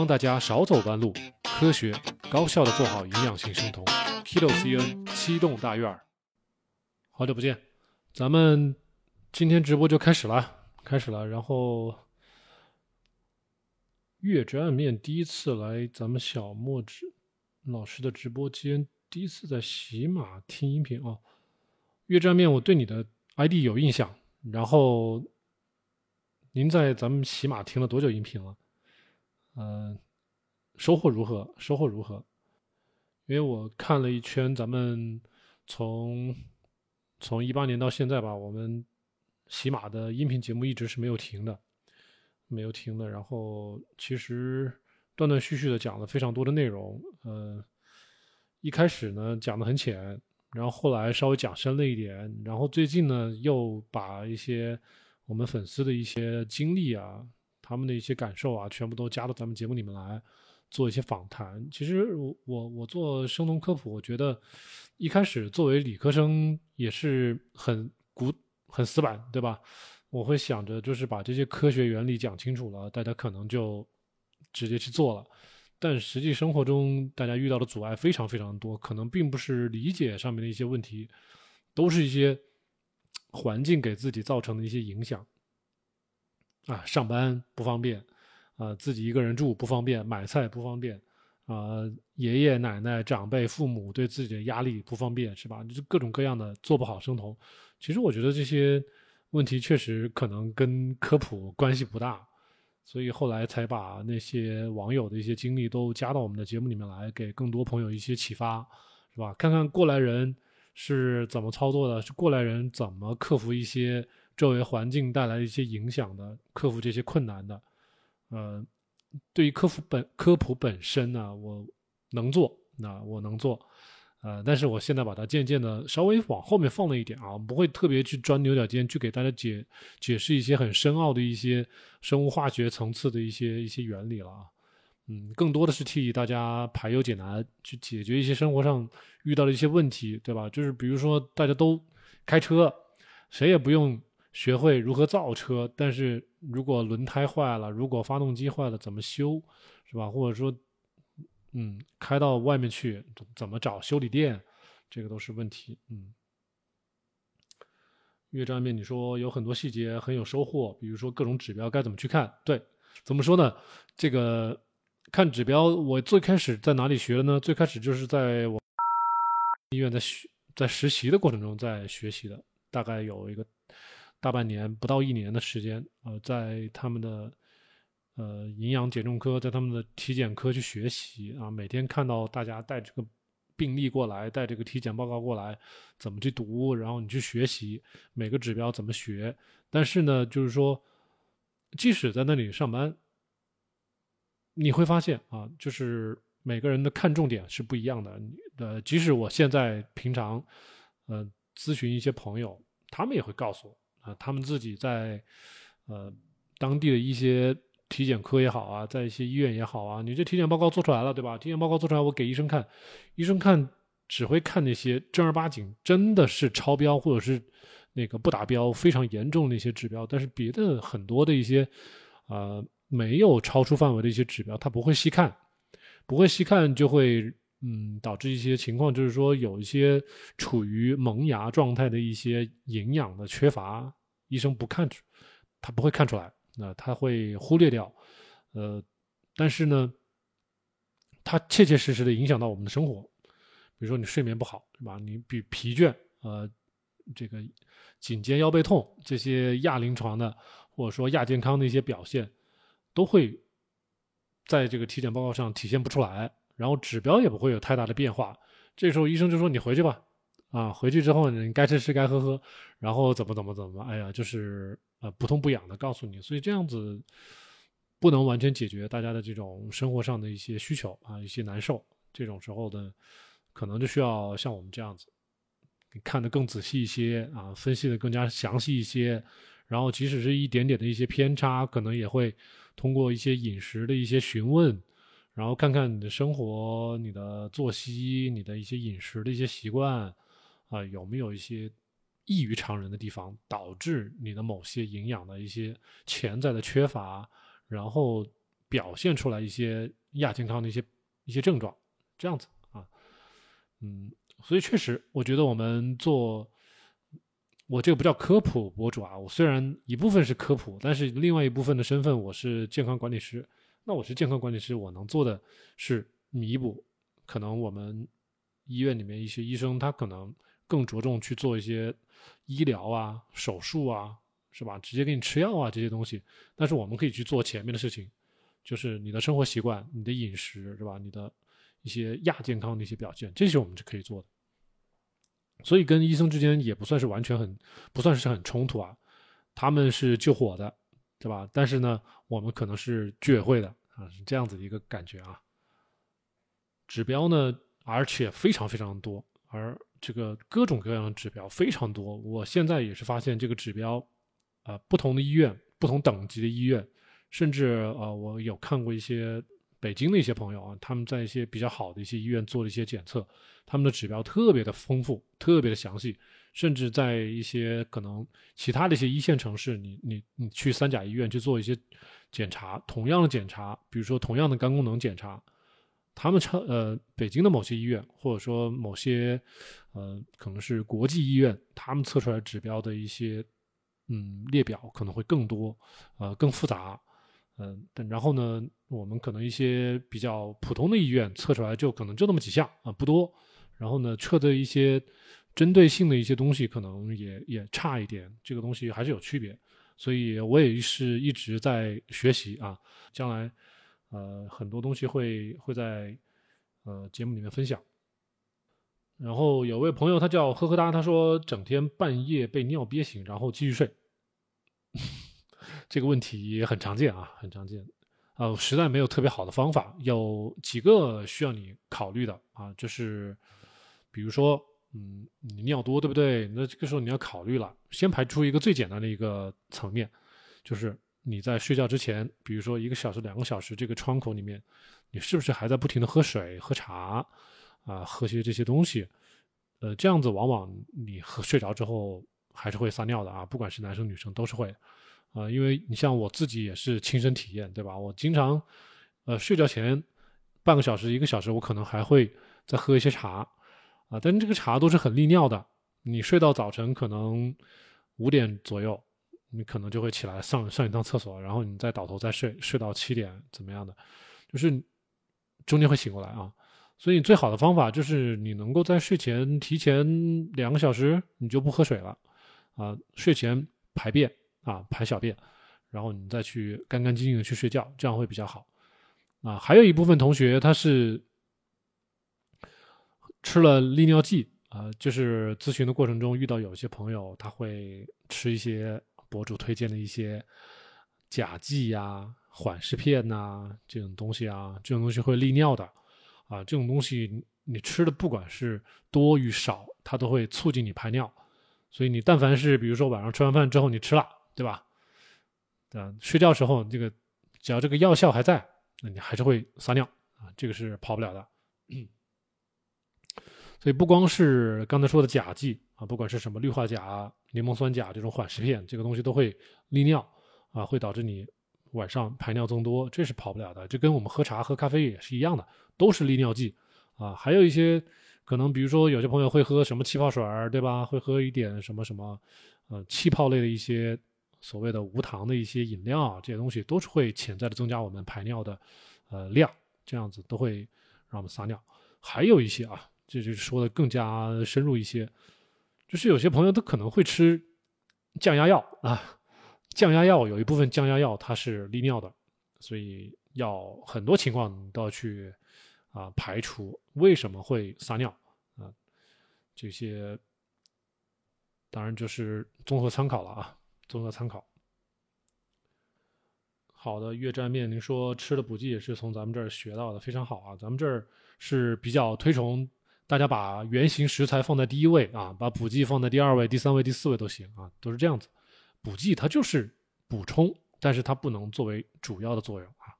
帮大家少走弯路，科学高效的做好营养性生酮。Kilo CN 七栋大院，好久不见，咱们今天直播就开始了，开始了。然后月之暗面第一次来咱们小墨子老师的直播间，第一次在喜马听音频啊。月之暗面，我对你的 ID 有印象。然后您在咱们喜马听了多久音频了？嗯，收获如何？收获如何？因为我看了一圈，咱们从从一八年到现在吧，我们喜马的音频节目一直是没有停的，没有停的。然后其实断断续续的讲了非常多的内容，呃，一开始呢讲的很浅，然后后来稍微讲深了一点，然后最近呢又把一些我们粉丝的一些经历啊。他们的一些感受啊，全部都加到咱们节目里面来做一些访谈。其实我我我做生酮科普，我觉得一开始作为理科生也是很古很死板，对吧？我会想着就是把这些科学原理讲清楚了，大家可能就直接去做了。但实际生活中，大家遇到的阻碍非常非常多，可能并不是理解上面的一些问题，都是一些环境给自己造成的一些影响。啊，上班不方便，啊，自己一个人住不方便，买菜不方便，啊，爷爷奶奶、长辈、父母对自己的压力不方便，是吧？就各种各样的做不好生酮。其实我觉得这些问题确实可能跟科普关系不大，所以后来才把那些网友的一些经历都加到我们的节目里面来，给更多朋友一些启发，是吧？看看过来人是怎么操作的，是过来人怎么克服一些。周围环境带来的一些影响的，克服这些困难的，呃，对于科普本科普本身呢，我能做，那我能做，呃，但是我现在把它渐渐的稍微往后面放了一点啊，不会特别去钻牛角尖，去给大家解解释一些很深奥的一些生物化学层次的一些一些原理了啊，嗯，更多的是替大家排忧解难，去解决一些生活上遇到的一些问题，对吧？就是比如说大家都开车，谁也不用。学会如何造车，但是如果轮胎坏了，如果发动机坏了，怎么修，是吧？或者说，嗯，开到外面去怎么找修理店，这个都是问题。嗯，越战面你说有很多细节很有收获，比如说各种指标该怎么去看？对，怎么说呢？这个看指标，我最开始在哪里学的呢？最开始就是在我医院在学在实习的过程中在学习的，大概有一个。大半年不到一年的时间，呃，在他们的呃营养减重科，在他们的体检科去学习啊，每天看到大家带这个病例过来，带这个体检报告过来，怎么去读，然后你去学习每个指标怎么学。但是呢，就是说，即使在那里上班，你会发现啊，就是每个人的看重点是不一样的。呃，即使我现在平常呃咨询一些朋友，他们也会告诉我。啊，他们自己在呃当地的一些体检科也好啊，在一些医院也好啊，你这体检报告做出来了，对吧？体检报告做出来，我给医生看，医生看只会看那些正儿八经真的是超标或者是那个不达标非常严重的一些指标，但是别的很多的一些呃没有超出范围的一些指标，他不会细看，不会细看就会。嗯，导致一些情况，就是说有一些处于萌芽状态的一些营养的缺乏，医生不看，他不会看出来，那他会忽略掉，呃，但是呢，它切切实实的影响到我们的生活，比如说你睡眠不好，对吧？你比疲倦，呃，这个颈肩腰背痛这些亚临床的或者说亚健康的一些表现，都会在这个体检报告上体现不出来。然后指标也不会有太大的变化，这时候医生就说你回去吧，啊，回去之后你该吃吃该喝喝，然后怎么怎么怎么，哎呀，就是呃不痛不痒的告诉你，所以这样子不能完全解决大家的这种生活上的一些需求啊，一些难受，这种时候的可能就需要像我们这样子，看得更仔细一些啊，分析的更加详细一些，然后即使是一点点的一些偏差，可能也会通过一些饮食的一些询问。然后看看你的生活、你的作息、你的一些饮食的一些习惯，啊，有没有一些异于常人的地方，导致你的某些营养的一些潜在的缺乏，然后表现出来一些亚健康的一些一些症状，这样子啊，嗯，所以确实，我觉得我们做，我这个不叫科普博主啊，我虽然一部分是科普，但是另外一部分的身份我是健康管理师，那我是健康管理师，我能做的是弥补，可能我们医院里面一些医生他可能更着重去做一些医疗啊、手术啊。是吧？直接给你吃药啊，这些东西。但是我们可以去做前面的事情，就是你的生活习惯、你的饮食，是吧？你的一些亚健康的一些表现，这些我们是可以做的。所以跟医生之间也不算是完全很，不算是很冲突啊。他们是救火的，对吧？但是呢，我们可能是居委会的啊，是这样子的一个感觉啊。指标呢，而且非常非常多，而这个各种各样的指标非常多。我现在也是发现这个指标。啊，不同的医院，不同等级的医院，甚至呃，我有看过一些北京的一些朋友啊，他们在一些比较好的一些医院做了一些检测，他们的指标特别的丰富，特别的详细，甚至在一些可能其他的一些一线城市，你你你去三甲医院去做一些检查，同样的检查，比如说同样的肝功能检查，他们测呃北京的某些医院，或者说某些呃可能是国际医院，他们测出来指标的一些。嗯，列表可能会更多，呃，更复杂，嗯，但然后呢，我们可能一些比较普通的医院测出来就可能就那么几项啊，不多。然后呢，测的一些针对性的一些东西可能也也差一点，这个东西还是有区别。所以我也是一直在学习啊，将来呃很多东西会会在呃节目里面分享。然后有位朋友他叫呵呵哒，他说整天半夜被尿憋醒，然后继续睡。这个问题也很常见啊，很常见。呃，实在没有特别好的方法，有几个需要你考虑的啊，就是比如说，嗯，你尿多对不对？那这个时候你要考虑了，先排除一个最简单的一个层面，就是你在睡觉之前，比如说一个小时、两个小时，这个窗口里面，你是不是还在不停的喝水、喝茶啊，喝些这些东西？呃，这样子往往你喝睡着之后还是会撒尿的啊，不管是男生女生都是会。啊，因为你像我自己也是亲身体验，对吧？我经常，呃，睡觉前半个小时、一个小时，我可能还会再喝一些茶，啊，但这个茶都是很利尿的。你睡到早晨可能五点左右，你可能就会起来上上一趟厕所，然后你再倒头再睡，睡到七点怎么样的，就是中间会醒过来啊。所以最好的方法就是你能够在睡前提前两个小时，你就不喝水了，啊，睡前排便。啊，排小便，然后你再去干干净净的去睡觉，这样会比较好。啊，还有一部分同学他是吃了利尿剂啊，就是咨询的过程中遇到有些朋友他会吃一些博主推荐的一些甲剂呀、缓释片呐这种东西啊，这种东西会利尿的啊，这种东西你吃的不管是多与少，它都会促进你排尿，所以你但凡是比如说晚上吃完饭之后你吃了。对吧？啊，睡觉时候这个只要这个药效还在，那你还是会撒尿啊，这个是跑不了的。嗯 所以不光是刚才说的甲剂啊，不管是什么氯化钾、柠檬酸钾这种缓释片，这个东西都会利尿啊，会导致你晚上排尿增多，这是跑不了的。这跟我们喝茶、喝咖啡也是一样的，都是利尿剂啊。还有一些可能，比如说有些朋友会喝什么气泡水儿，对吧？会喝一点什么什么，呃，气泡类的一些。所谓的无糖的一些饮料，这些东西都是会潜在的增加我们排尿的，呃量，这样子都会让我们撒尿。还有一些啊，这就是说的更加深入一些，就是有些朋友他可能会吃降压药啊，降压药有一部分降压药它是利尿的，所以要很多情况都要去啊排除为什么会撒尿啊，这些当然就是综合参考了啊。综合参考。好的，越战面，您说吃的补剂也是从咱们这儿学到的，非常好啊！咱们这儿是比较推崇大家把原型食材放在第一位啊，把补剂放在第二位、第三位、第四位都行啊，都是这样子。补剂它就是补充，但是它不能作为主要的作用啊。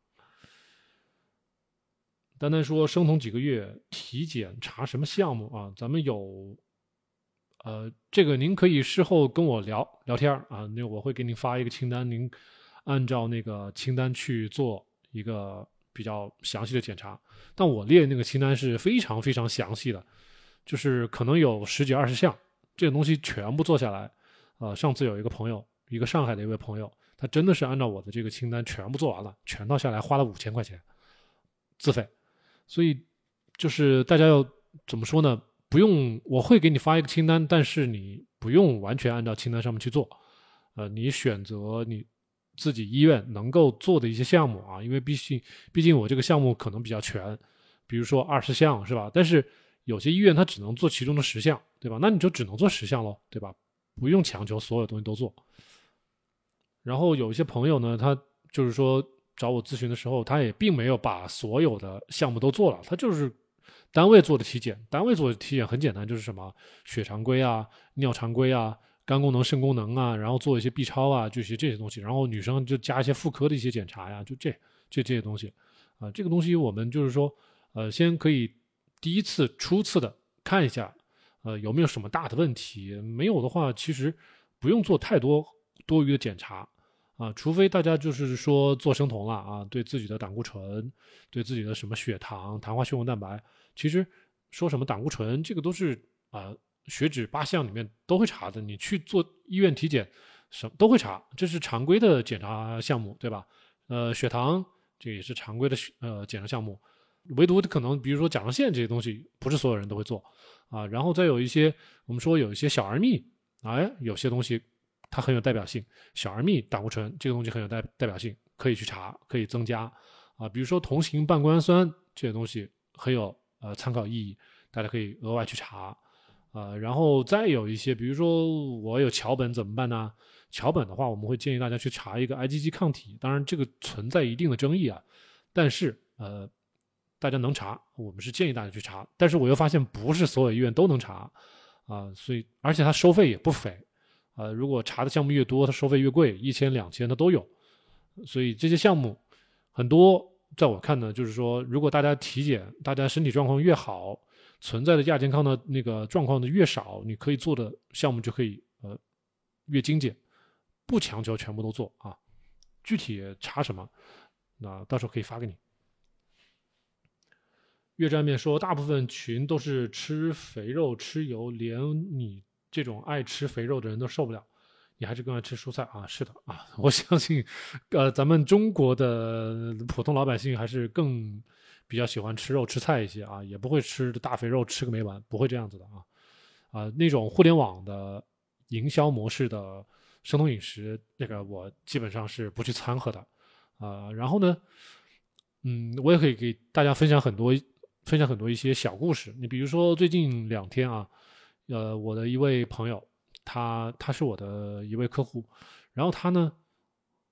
单单说生酮几个月体检查什么项目啊？咱们有。呃，这个您可以事后跟我聊聊天啊，那我会给您发一个清单，您按照那个清单去做一个比较详细的检查。但我列那个清单是非常非常详细的，就是可能有十几二十项，这个东西全部做下来。呃，上次有一个朋友，一个上海的一位朋友，他真的是按照我的这个清单全部做完了，全套下来花了五千块钱自费。所以就是大家要怎么说呢？不用，我会给你发一个清单，但是你不用完全按照清单上面去做。呃，你选择你自己医院能够做的一些项目啊，因为毕竟毕竟我这个项目可能比较全，比如说二十项是吧？但是有些医院它只能做其中的十项，对吧？那你就只能做十项喽，对吧？不用强求所有东西都做。然后有一些朋友呢，他就是说找我咨询的时候，他也并没有把所有的项目都做了，他就是单位做的体检。单位做的体检很简单，就是什么血常规啊、尿常规啊、肝功能、肾功能啊，然后做一些 B 超啊，这些这些东西。然后女生就加一些妇科的一些检查呀，就这这这些东西啊。这个东西我们就是说，呃，先可以第一次初次的看一下。呃，有没有什么大的问题？没有的话，其实不用做太多多余的检查啊，除非大家就是说做生酮了啊，对自己的胆固醇，对自己的什么血糖、糖化血红蛋白，其实说什么胆固醇，这个都是啊，血脂八项里面都会查的。你去做医院体检，什都会查，这是常规的检查项目，对吧？呃，血糖这也是常规的呃检查项目，唯独可能比如说甲状腺这些东西，不是所有人都会做。啊，然后再有一些，我们说有一些小而密，哎，有些东西它很有代表性，小而密胆固醇这个东西很有代代表性，可以去查，可以增加，啊，比如说同型半胱氨酸这些东西很有呃参考意义，大家可以额外去查，啊，然后再有一些，比如说我有桥本怎么办呢？桥本的话，我们会建议大家去查一个 IgG 抗体，当然这个存在一定的争议啊，但是呃。大家能查，我们是建议大家去查，但是我又发现不是所有医院都能查，啊，所以而且它收费也不菲，啊，如果查的项目越多，它收费越贵，一千两千它都有，所以这些项目很多，在我看呢，就是说，如果大家体检，大家身体状况越好，存在的亚健康的那个状况的越少，你可以做的项目就可以呃越精简，不强求全部都做啊，具体查什么，那到时候可以发给你。越战面说，大部分群都是吃肥肉、吃油，连你这种爱吃肥肉的人都受不了。你还是更爱吃蔬菜啊？是的啊，我相信，呃，咱们中国的普通老百姓还是更比较喜欢吃肉、吃菜一些啊，也不会吃大肥肉吃个没完，不会这样子的啊。啊，那种互联网的营销模式的生酮饮食，那个我基本上是不去掺和的啊。然后呢，嗯，我也可以给大家分享很多。分享很多一些小故事，你比如说最近两天啊，呃，我的一位朋友，他他是我的一位客户，然后他呢，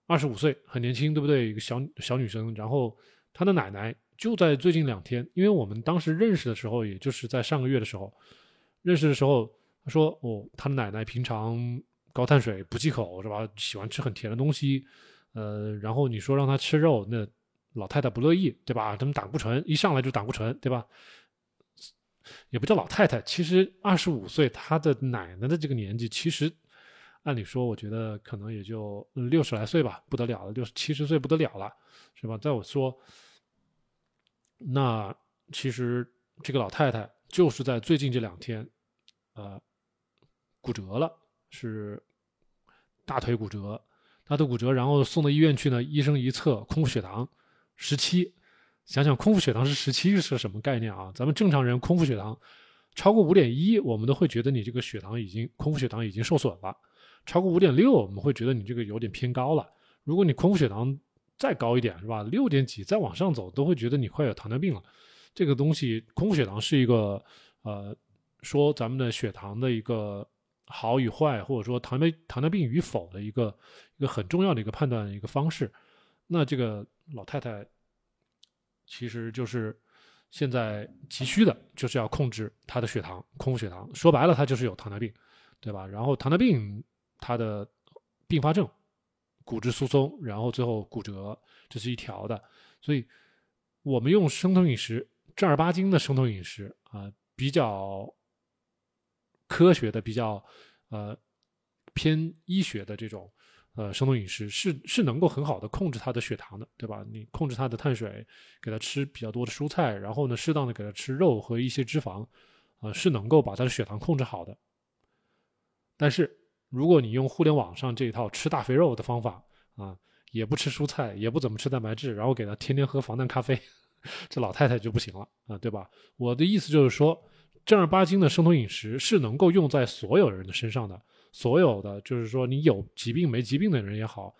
二十五岁，很年轻，对不对？一个小小女生，然后她的奶奶就在最近两天，因为我们当时认识的时候，也就是在上个月的时候认识的时候，他说哦，他奶奶平常高碳水不忌口是吧？喜欢吃很甜的东西，呃，然后你说让他吃肉那。老太太不乐意，对吧？他们胆固醇一上来就胆固醇，对吧？也不叫老太太，其实二十五岁，她的奶奶的这个年纪，其实按理说，我觉得可能也就六十来岁吧，不得了了，六七十岁不得了了，是吧？在我说，那其实这个老太太就是在最近这两天，呃，骨折了，是大腿骨折，大腿骨折，然后送到医院去呢，医生一测空腹血糖。十七，想想空腹血糖是十七是个什么概念啊？咱们正常人空腹血糖超过五点一，我们都会觉得你这个血糖已经空腹血糖已经受损了；超过五点六，我们会觉得你这个有点偏高了。如果你空腹血糖再高一点，是吧？六点几再往上走，都会觉得你快有糖尿病了。这个东西，空腹血糖是一个呃，说咱们的血糖的一个好与坏，或者说糖尿糖尿病与否的一个一个很重要的一个判断一个方式。那这个。老太太其实就是现在急需的，就是要控制她的血糖，空腹血糖。说白了，她就是有糖尿病，对吧？然后糖尿病它的并发症，骨质疏松，然后最后骨折，这是一条的。所以，我们用生酮饮食正儿八经的生酮饮食啊，比较科学的，比较呃偏医学的这种呃生酮饮食是是能够很好的控制他的血糖的，对吧？你控制他的碳水，给他吃比较多的蔬菜，然后呢，适当的给他吃肉和一些脂肪，啊，是能够把他的血糖控制好的。但是如果你用互联网上这一套吃大肥肉的方法啊，也不吃蔬菜，也不怎么吃蛋白质，然后给他天天喝防弹咖啡，这老太太就不行了啊，对吧？我的意思就是说。正儿八经的生酮饮食是能够用在所有人的身上的，所有的就是说你有疾病没疾病的人也好，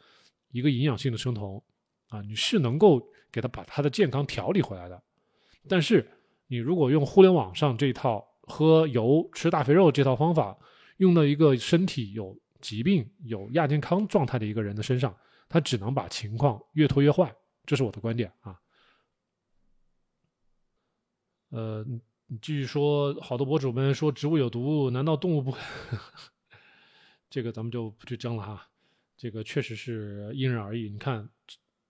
一个营养性的生酮啊，你是能够给他把他的健康调理回来的。但是你如果用互联网上这套喝油吃大肥肉这套方法，用到一个身体有疾病有亚健康状态的一个人的身上，他只能把情况越拖越坏。这是我的观点啊。呃。你继续说，好多博主们说植物有毒，难道动物不？这个咱们就不去争了哈。这个确实是因人而异。你看，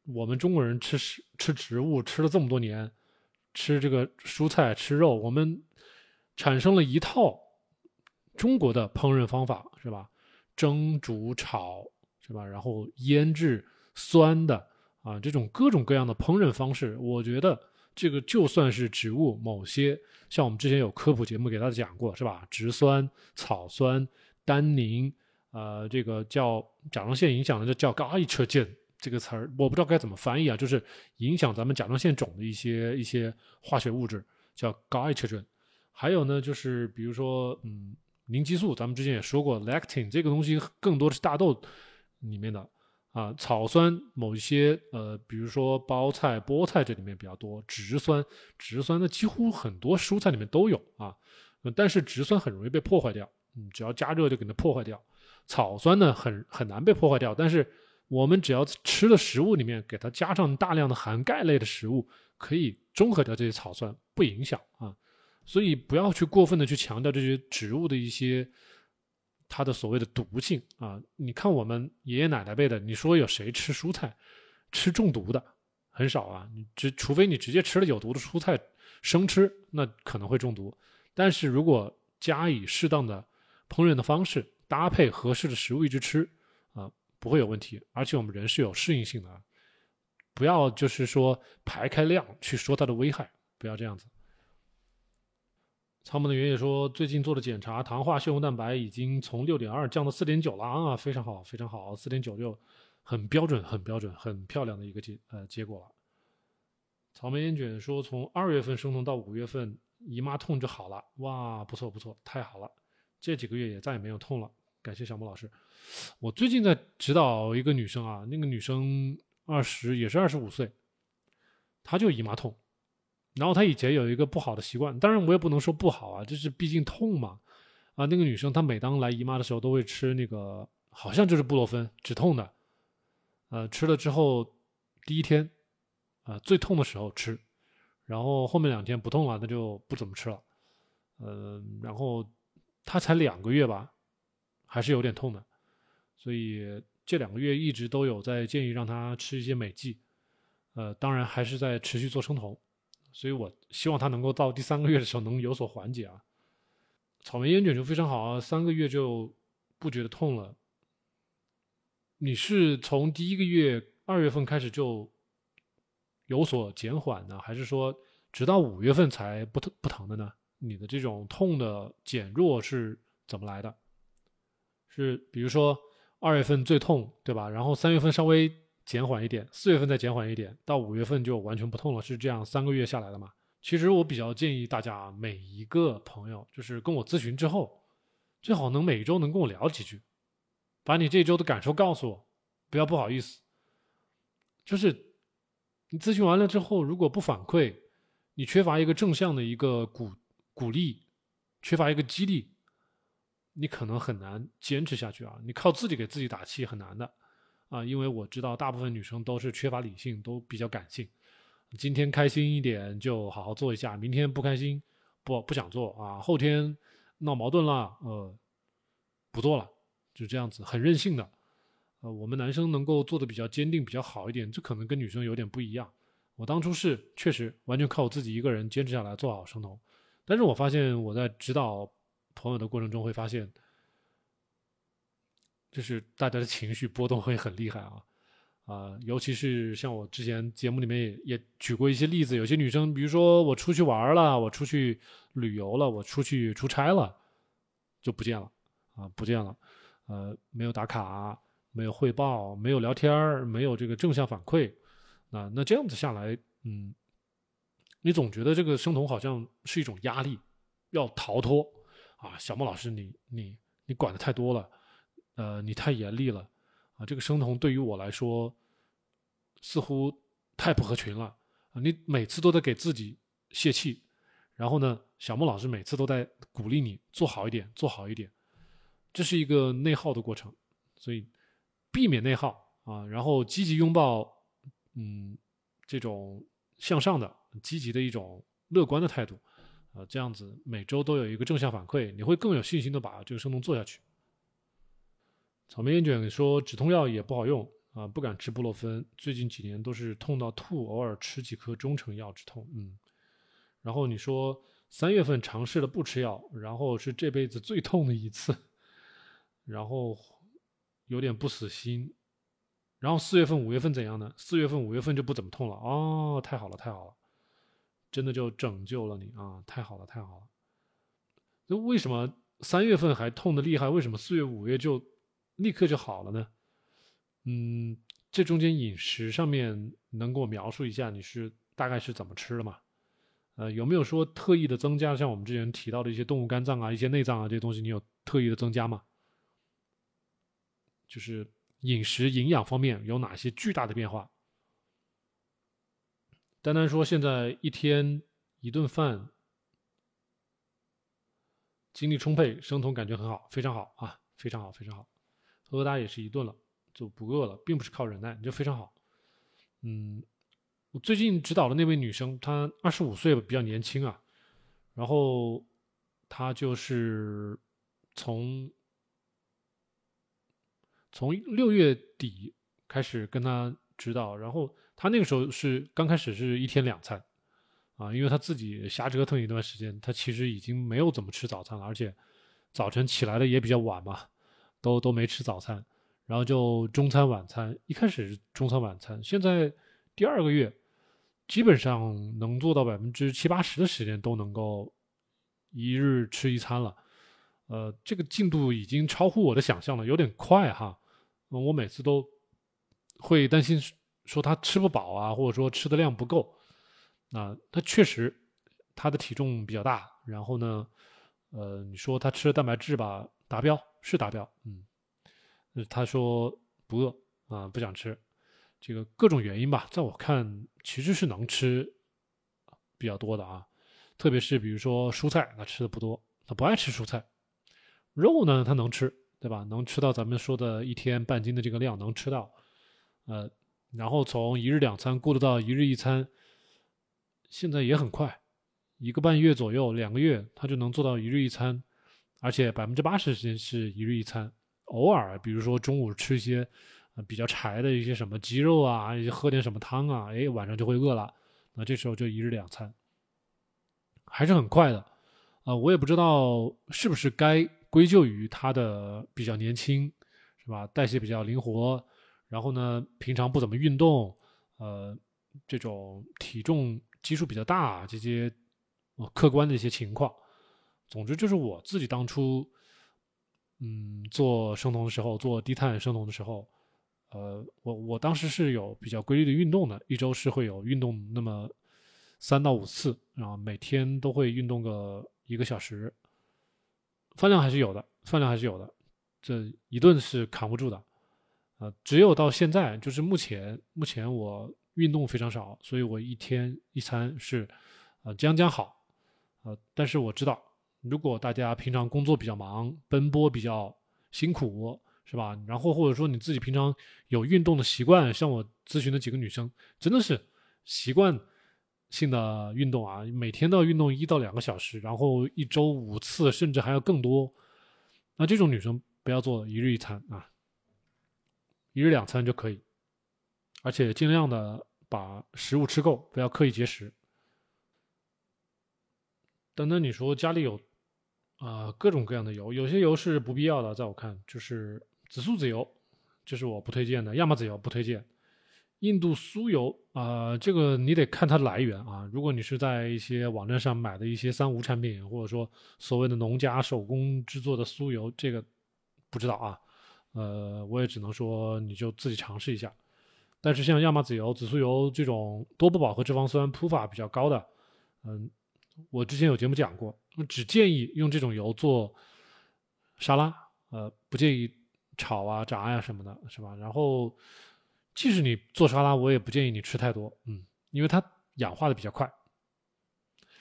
我们中国人吃食吃植物吃了这么多年，吃这个蔬菜吃肉，我们产生了一套中国的烹饪方法，是吧？蒸、煮、炒，是吧？然后腌制、酸的啊，这种各种各样的烹饪方式，我觉得。这个就算是植物，某些像我们之前有科普节目给大家讲过，是吧？植酸、草酸、单宁，呃，这个叫甲状腺影响的，这叫 g a i t r o g e n 这个词儿，我不知道该怎么翻译啊，就是影响咱们甲状腺肿的一些一些化学物质，叫 g a i t r o g e n。还有呢，就是比如说，嗯，凝激素，咱们之前也说过，lectin 这个东西更多的是大豆里面的。啊，草酸某一些呃，比如说包菜、菠菜这里面比较多。植酸，植酸呢几乎很多蔬菜里面都有啊，但是植酸很容易被破坏掉，嗯，只要加热就给它破坏掉。草酸呢很很难被破坏掉，但是我们只要吃的食物里面给它加上大量的含钙类的食物，可以中和掉这些草酸，不影响啊。所以不要去过分的去强调这些植物的一些。它的所谓的毒性啊，你看我们爷爷奶奶辈的，你说有谁吃蔬菜吃中毒的？很少啊，你只除非你直接吃了有毒的蔬菜生吃，那可能会中毒。但是如果加以适当的烹饪的方式，搭配合适的食物一直吃啊，不会有问题。而且我们人是有适应性的，不要就是说排开量去说它的危害，不要这样子。苍梦的原野说，最近做的检查，糖化血红蛋白已经从六点二降到四点九了啊，非常好，非常好，四点九就很标准，很标准，很漂亮的一个结呃结果了。草莓烟卷说，从二月份生酮到五月份姨妈痛就好了，哇，不错不错，太好了，这几个月也再也没有痛了，感谢小莫老师。我最近在指导一个女生啊，那个女生二十也是二十五岁，她就姨妈痛。然后她以前有一个不好的习惯，当然我也不能说不好啊，就是毕竟痛嘛。啊，那个女生她每当来姨妈的时候都会吃那个，好像就是布洛芬止痛的。呃，吃了之后第一天啊最痛的时候吃，然后后面两天不痛了，那就不怎么吃了。嗯，然后她才两个月吧，还是有点痛的，所以这两个月一直都有在建议让她吃一些美剂。呃，当然还是在持续做生酮。所以我希望他能够到第三个月的时候能有所缓解啊。草莓烟卷就非常好啊，三个月就不觉得痛了。你是从第一个月二月份开始就有所减缓呢，还是说直到五月份才不疼不疼的呢？你的这种痛的减弱是怎么来的？是比如说二月份最痛，对吧？然后三月份稍微。减缓一点，四月份再减缓一点，到五月份就完全不痛了，是这样三个月下来的吗？其实我比较建议大家，每一个朋友就是跟我咨询之后，最好能每周能跟我聊几句，把你这周的感受告诉我，不要不好意思。就是你咨询完了之后，如果不反馈，你缺乏一个正向的一个鼓鼓励，缺乏一个激励，你可能很难坚持下去啊！你靠自己给自己打气很难的。啊，因为我知道大部分女生都是缺乏理性，都比较感性。今天开心一点就好好做一下，明天不开心不不想做啊，后天闹矛盾了，呃，不做了，就这样子，很任性的。呃，我们男生能够做的比较坚定，比较好一点，这可能跟女生有点不一样。我当初是确实完全靠我自己一个人坚持下来做好生酮，但是我发现我在指导朋友的过程中会发现。就是大家的情绪波动会很厉害啊。啊，尤其是像我之前节目里面也也举过一些例子，有些女生，比如说我出去玩了，我出去旅游了，我出去出差了，就不见了，啊，不见了，呃，没有打卡，没有汇报，没有聊天没有这个正向反馈，啊，那这样子下来，嗯，你总觉得这个生酮好像是一种压力，要逃脱，啊，小莫老师，你你你管的太多了，呃，你太严厉了。啊，这个生酮对于我来说似乎太不合群了啊！你每次都在给自己泄气，然后呢，小莫老师每次都在鼓励你做好一点，做好一点，这是一个内耗的过程，所以避免内耗啊，然后积极拥抱，嗯，这种向上的、积极的一种乐观的态度啊，这样子每周都有一个正向反馈，你会更有信心的把这个生酮做下去。草莓烟卷说止痛药也不好用啊，不敢吃布洛芬。最近几年都是痛到吐，偶尔吃几颗中成药止痛。嗯，然后你说三月份尝试了不吃药，然后是这辈子最痛的一次，然后有点不死心。然后四月份、五月份怎样呢？四月份、五月份就不怎么痛了。哦，太好了，太好了，真的就拯救了你啊！太好了，太好了。那为什么三月份还痛的厉害？为什么四月、五月就？立刻就好了呢，嗯，这中间饮食上面能给我描述一下你是大概是怎么吃的吗？呃，有没有说特意的增加，像我们之前提到的一些动物肝脏啊、一些内脏啊这些东西，你有特意的增加吗？就是饮食营养方面有哪些巨大的变化？单单说现在一天一顿饭，精力充沛，生酮感觉很好，非常好啊，非常好，非常好。饿大也是一顿了，就不饿了，并不是靠忍耐，你就非常好。嗯，我最近指导的那位女生，她二十五岁比较年轻啊。然后她就是从从六月底开始跟她指导，然后她那个时候是刚开始是一天两餐啊，因为她自己瞎折腾一段时间，她其实已经没有怎么吃早餐了，而且早晨起来的也比较晚嘛。都都没吃早餐，然后就中餐晚餐。一开始是中餐晚餐，现在第二个月基本上能做到百分之七八十的时间都能够一日吃一餐了。呃，这个进度已经超乎我的想象了，有点快哈。我每次都会担心说他吃不饱啊，或者说吃的量不够。那他确实他的体重比较大，然后呢，呃，你说他吃的蛋白质吧达标。是达标，嗯，他说不饿啊，不想吃，这个各种原因吧，在我看其实是能吃比较多的啊，特别是比如说蔬菜，他吃的不多，他不爱吃蔬菜，肉呢他能吃，对吧？能吃到咱们说的一天半斤的这个量能吃到，呃，然后从一日两餐过渡到一日一餐，现在也很快，一个半月左右，两个月他就能做到一日一餐。而且百分之八十时间是一日一餐，偶尔比如说中午吃一些比较柴的一些什么鸡肉啊，喝点什么汤啊，哎，晚上就会饿了，那这时候就一日两餐，还是很快的，啊，我也不知道是不是该归咎于他的比较年轻，是吧？代谢比较灵活，然后呢，平常不怎么运动，呃，这种体重基数比较大这些客观的一些情况。总之就是我自己当初，嗯，做生酮的时候，做低碳生酮的时候，呃，我我当时是有比较规律的运动的，一周是会有运动那么三到五次，然后每天都会运动个一个小时，饭量还是有的，饭量还是有的，这一顿是扛不住的，呃，只有到现在，就是目前目前我运动非常少，所以我一天一餐是，呃，将将好，呃，但是我知道。如果大家平常工作比较忙，奔波比较辛苦，是吧？然后或者说你自己平常有运动的习惯，像我咨询的几个女生，真的是习惯性的运动啊，每天都要运动一到两个小时，然后一周五次，甚至还要更多。那这种女生不要做一日一餐啊，一日两餐就可以，而且尽量的把食物吃够，不要刻意节食。等等，你说家里有？啊，各种各样的油，有些油是不必要的，在我看，就是紫苏籽油，这是我不推荐的，亚麻籽油不推荐。印度酥油啊，这个你得看它的来源啊。如果你是在一些网站上买的一些三无产品，或者说所谓的农家手工制作的酥油，这个不知道啊。呃，我也只能说你就自己尝试一下。但是像亚麻籽油、紫苏油这种多不饱和脂肪酸铺法比较高的，嗯，我之前有节目讲过，只建议用这种油做沙拉，呃，不建议炒啊、炸呀什么的，是吧？然后，即使你做沙拉，我也不建议你吃太多，嗯，因为它氧化的比较快。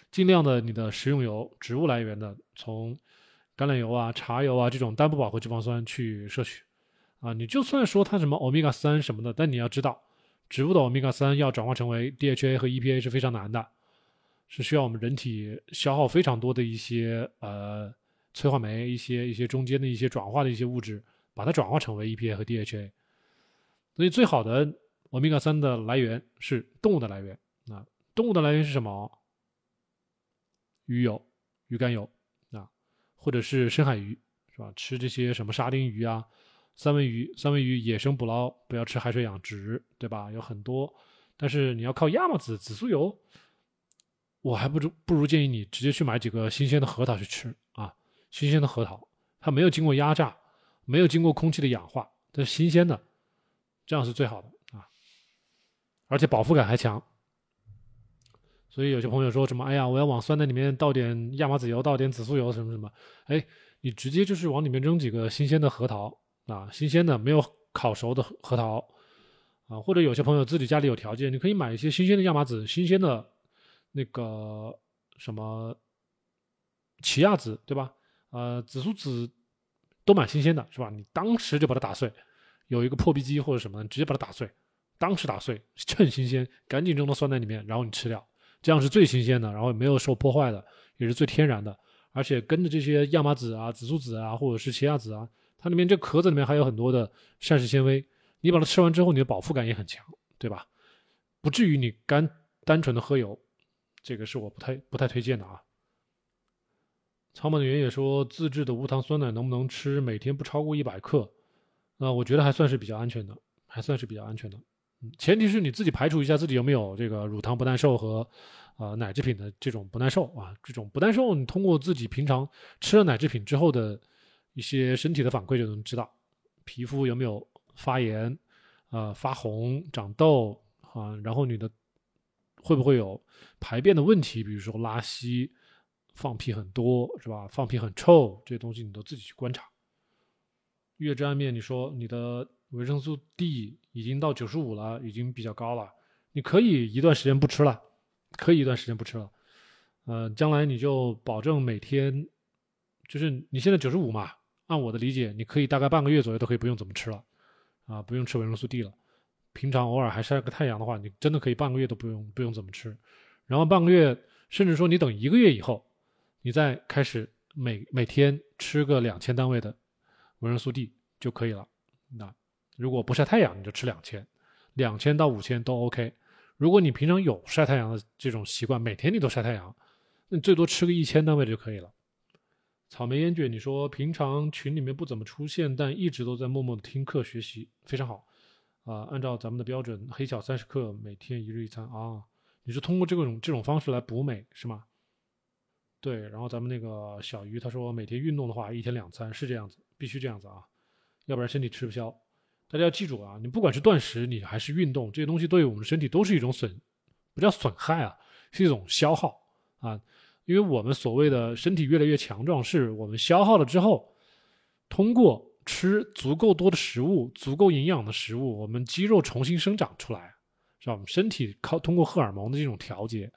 尽量的你的食用油，植物来源的，从橄榄油啊、茶油啊这种单不饱和脂肪酸去摄取。啊，你就算说它什么欧米伽三什么的，但你要知道，植物的欧米伽三要转化成为 DHA 和 EPA 是非常难的，是需要我们人体消耗非常多的一些呃催化酶、一些一些中间的一些转化的一些物质，把它转化成为 EPA 和 DHA。所以最好的欧米伽三的来源是动物的来源啊，动物的来源是什么？鱼油、鱼肝油啊，或者是深海鱼，是吧？吃这些什么沙丁鱼啊。三文鱼，三文鱼野生捕捞，不要吃海水养殖，对吧？有很多，但是你要靠亚麻籽、紫苏油，我还不如不如建议你直接去买几个新鲜的核桃去吃啊！新鲜的核桃，它没有经过压榨，没有经过空气的氧化，它是新鲜的，这样是最好的啊！而且饱腹感还强。所以有些朋友说什么，哎呀，我要往酸奶里面倒点亚麻籽油，倒点紫苏油，什么什么，哎，你直接就是往里面扔几个新鲜的核桃。啊，新鲜的没有烤熟的核桃，啊，或者有些朋友自己家里有条件，你可以买一些新鲜的亚麻籽、新鲜的那个什么奇亚籽，对吧？呃，紫苏籽都蛮新鲜的，是吧？你当时就把它打碎，有一个破壁机或者什么，直接把它打碎，当时打碎，趁新鲜，赶紧扔到酸奶里面，然后你吃掉，这样是最新鲜的，然后没有受破坏的，也是最天然的，而且跟着这些亚麻籽啊、紫苏籽啊，或者是奇亚籽啊。它里面这壳子里面还有很多的膳食纤维，你把它吃完之后，你的饱腹感也很强，对吧？不至于你干单纯的喝油，这个是我不太不太推荐的啊。草本的原野说自制的无糖酸奶能不能吃？每天不超过一百克，那我觉得还算是比较安全的，还算是比较安全的。前提是你自己排除一下自己有没有这个乳糖不耐受和呃奶制品的这种不耐受啊，这种不耐受你通过自己平常吃了奶制品之后的。一些身体的反馈就能知道，皮肤有没有发炎，啊发红、长痘啊，然后你的会不会有排便的问题，比如说拉稀、放屁很多，是吧？放屁很臭，这些东西你都自己去观察。月之暗面，你说你的维生素 D 已经到九十五了，已经比较高了，你可以一段时间不吃了，可以一段时间不吃了，呃，将来你就保证每天，就是你现在九十五嘛。按我的理解，你可以大概半个月左右都可以不用怎么吃了，啊，不用吃维生素 D 了。平常偶尔还晒个太阳的话，你真的可以半个月都不用不用怎么吃。然后半个月，甚至说你等一个月以后，你再开始每每天吃个两千单位的维生素 D 就可以了。那如果不晒太阳，你就吃两千，两千到五千都 OK。如果你平常有晒太阳的这种习惯，每天你都晒太阳，那你最多吃个一千单位的就可以了。草莓烟卷，你说平常群里面不怎么出现，但一直都在默默的听课学习，非常好啊！按照咱们的标准，黑巧三十克，每天一日一餐啊！你是通过这种这种方式来补镁是吗？对，然后咱们那个小鱼他说每天运动的话，一天两餐是这样子，必须这样子啊，要不然身体吃不消。大家要记住啊，你不管是断食，你还是运动，这些东西对我们身体都是一种损，不叫损害啊，是一种消耗啊。因为我们所谓的身体越来越强壮，是我们消耗了之后，通过吃足够多的食物、足够营养的食物，我们肌肉重新生长出来，是吧？我们身体靠通过荷尔蒙的这种调节，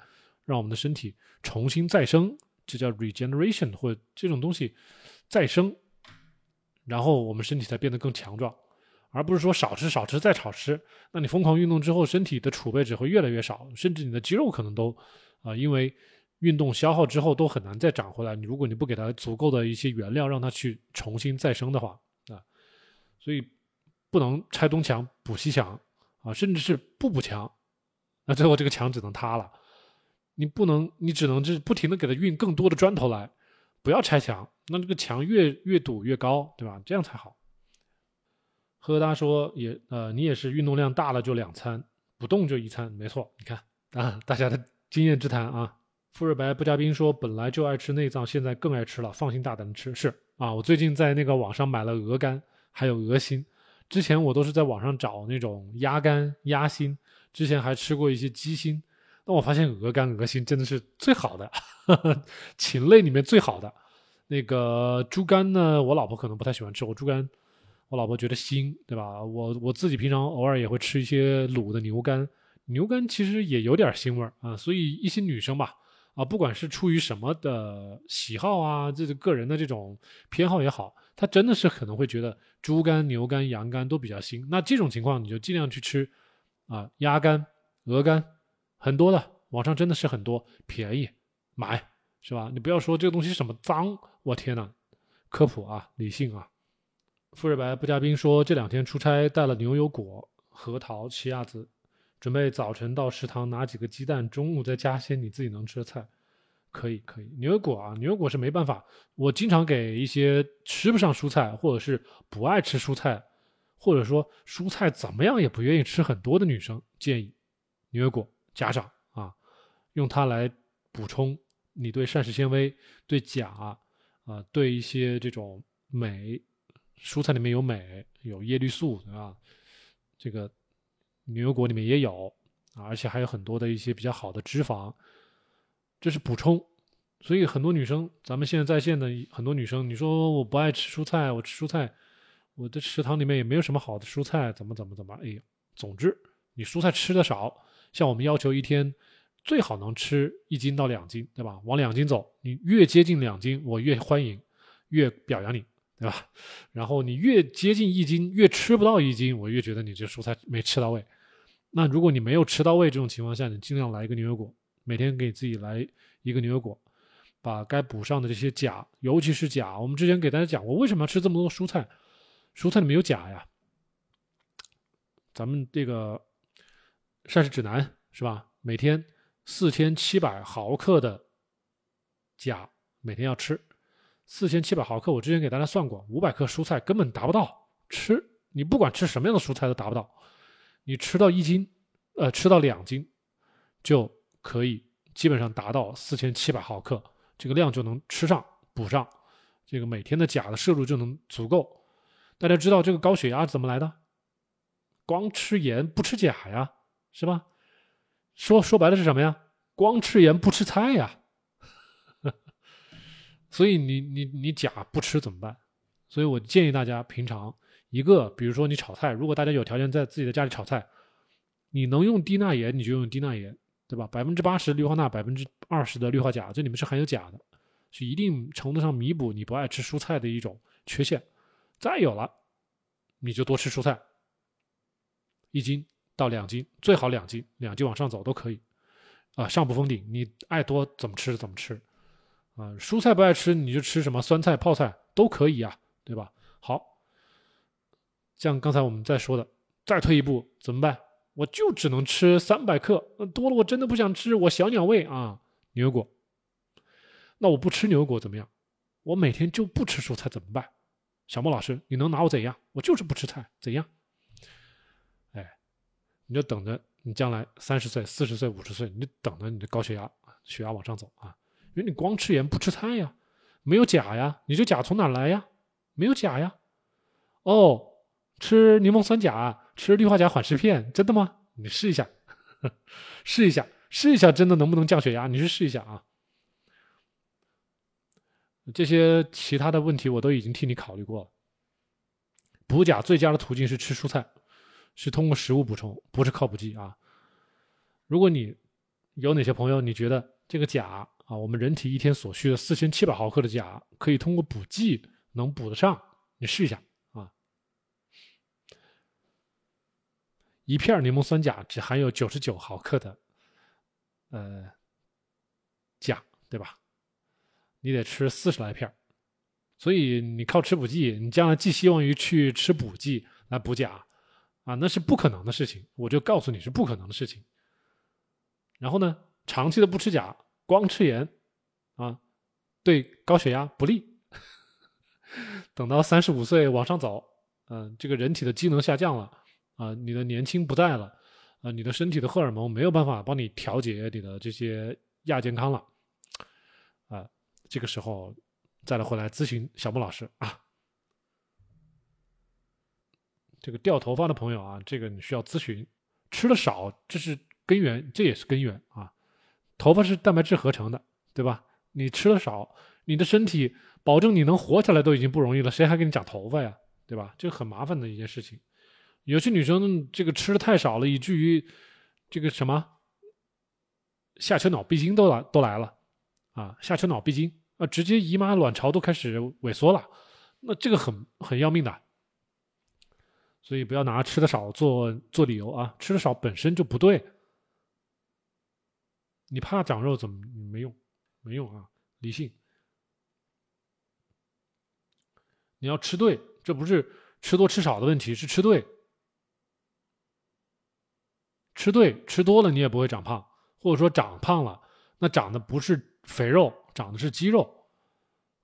让我们的身体重新再生，这叫 regeneration 或者这种东西再生，然后我们身体才变得更强壮，而不是说少吃少吃再少吃，那你疯狂运动之后，身体的储备只会越来越少，甚至你的肌肉可能都啊，因为。运动消耗之后都很难再长回来。你如果你不给它足够的一些原料，让它去重新再生的话，所以不能拆东墙补西墙啊，甚至是不补墙，那最后这个墙只能塌了。你不能，你只能就是不停的给它运更多的砖头来，不要拆墙，那这个墙越越堵越高，对吧？这样才好。呵哒说也呃，你也是运动量大了就两餐，不动就一餐，没错。你看啊，大家的经验之谈啊。富瑞白不加冰说本来就爱吃内脏，现在更爱吃了，放心大胆的吃。是啊，我最近在那个网上买了鹅肝，还有鹅心。之前我都是在网上找那种鸭肝、鸭心，之前还吃过一些鸡心。那我发现鹅肝、鹅心真的是最好的，禽类里面最好的。那个猪肝呢，我老婆可能不太喜欢吃，我猪肝。我老婆觉得腥，对吧？我我自己平常偶尔也会吃一些卤的牛肝，牛肝其实也有点腥味儿啊。所以一些女生吧，啊，不管是出于什么的喜好啊，这个个人的这种偏好也好，他真的是可能会觉得猪肝、牛肝、羊肝都比较腥。那这种情况你就尽量去吃啊，鸭肝、鹅肝，很多的，网上真的是很多，便宜，买是吧？你不要说这个东西什么脏，我天呐，科普啊，理性啊。富士白不加冰说：“这两天出差带了牛油果、核桃、奇亚籽，准备早晨到食堂拿几个鸡蛋，中午再加些你自己能吃的菜。可以，可以。牛油果啊，牛油果是没办法。我经常给一些吃不上蔬菜，或者是不爱吃蔬菜，或者说蔬菜怎么样也不愿意吃很多的女生，建议牛油果加上啊，用它来补充你对膳食纤维、对钾啊，对一些这种镁。”蔬菜里面有镁，有叶绿素，对吧？这个牛油果里面也有，而且还有很多的一些比较好的脂肪，这是补充。所以很多女生，咱们现在在线的很多女生，你说我不爱吃蔬菜，我吃蔬菜，我的食堂里面也没有什么好的蔬菜，怎么怎么怎么？哎呀，总之你蔬菜吃的少，像我们要求一天最好能吃一斤到两斤，对吧？往两斤走，你越接近两斤，我越欢迎，越表扬你。对吧？然后你越接近一斤，越吃不到一斤，我越觉得你这蔬菜没吃到位。那如果你没有吃到位这种情况下，你尽量来一个牛油果，每天给自己来一个牛油果，把该补上的这些钾，尤其是钾，我们之前给大家讲过，为什么要吃这么多蔬菜？蔬菜里面有钾呀。咱们这个膳食指南是吧？每天四千七百毫克的钾，每天要吃。四千七百毫克，我之前给大家算过，五百克蔬菜根本达不到。吃你不管吃什么样的蔬菜都达不到。你吃到一斤，呃，吃到两斤，就可以基本上达到四千七百毫克，这个量就能吃上补上，这个每天的钾的摄入就能足够。大家知道这个高血压怎么来的？光吃盐不吃钾呀，是吧？说说白了是什么呀？光吃盐不吃菜呀。所以你你你钾不吃怎么办？所以我建议大家平常一个，比如说你炒菜，如果大家有条件在自己的家里炒菜，你能用低钠盐你就用低钠盐，对吧？百分之八十氯化钠，百分之二十的氯化钾，这里面是含有钾的，是一定程度上弥补你不爱吃蔬菜的一种缺陷。再有了，你就多吃蔬菜，一斤到两斤，最好两斤，两斤往上走都可以，啊，上不封顶，你爱多怎么吃怎么吃。啊，蔬菜不爱吃，你就吃什么酸菜、泡菜都可以啊，对吧？好，像刚才我们在说的，再退一步怎么办？我就只能吃三百克，多了我真的不想吃，我小鸟胃啊，牛油果。那我不吃牛油果怎么样？我每天就不吃蔬菜怎么办？小莫老师，你能拿我怎样？我就是不吃菜，怎样？哎，你就等着你将来三十岁、四十岁、五十岁，你就等着你的高血压、血压往上走啊。因为你光吃盐不吃菜呀，没有钾呀，你这钾从哪来呀？没有钾呀。哦，吃柠檬酸钾，吃氯化钾缓释片，真的吗？你试一下，试一下，试一下，真的能不能降血压？你去试一下啊。这些其他的问题我都已经替你考虑过了。补钾最佳的途径是吃蔬菜，是通过食物补充，不是靠补剂啊。如果你有哪些朋友，你觉得这个钾？啊，我们人体一天所需的四千七百毫克的钾，可以通过补剂能补得上，你试一下啊。一片柠檬酸钾只含有九十九毫克的，呃，钾，对吧？你得吃四十来片所以你靠吃补剂，你将来寄希望于去吃补剂来补钾，啊，那是不可能的事情。我就告诉你是不可能的事情。然后呢，长期的不吃钾。光吃盐，啊，对高血压不利。等到三十五岁往上走，嗯，这个人体的机能下降了，啊，你的年轻不在了，啊，你的身体的荷尔蒙没有办法帮你调节你的这些亚健康了，啊，这个时候再来回来咨询小木老师啊。这个掉头发的朋友啊，这个你需要咨询。吃的少，这是根源，这也是根源啊。头发是蛋白质合成的，对吧？你吃的少，你的身体保证你能活下来都已经不容易了，谁还给你长头发呀？对吧？这很麻烦的一件事情。有些女生这个吃的太少了，以至于这个什么下丘脑闭经都来都来了啊！下丘脑闭经啊，直接姨妈卵巢都开始萎缩了，那这个很很要命的。所以不要拿吃的少做做理由啊！吃的少本身就不对。你怕长肉怎么没用？没用啊！理性，你要吃对，这不是吃多吃少的问题，是吃对。吃对，吃多了你也不会长胖，或者说长胖了，那长的不是肥肉，长的是肌肉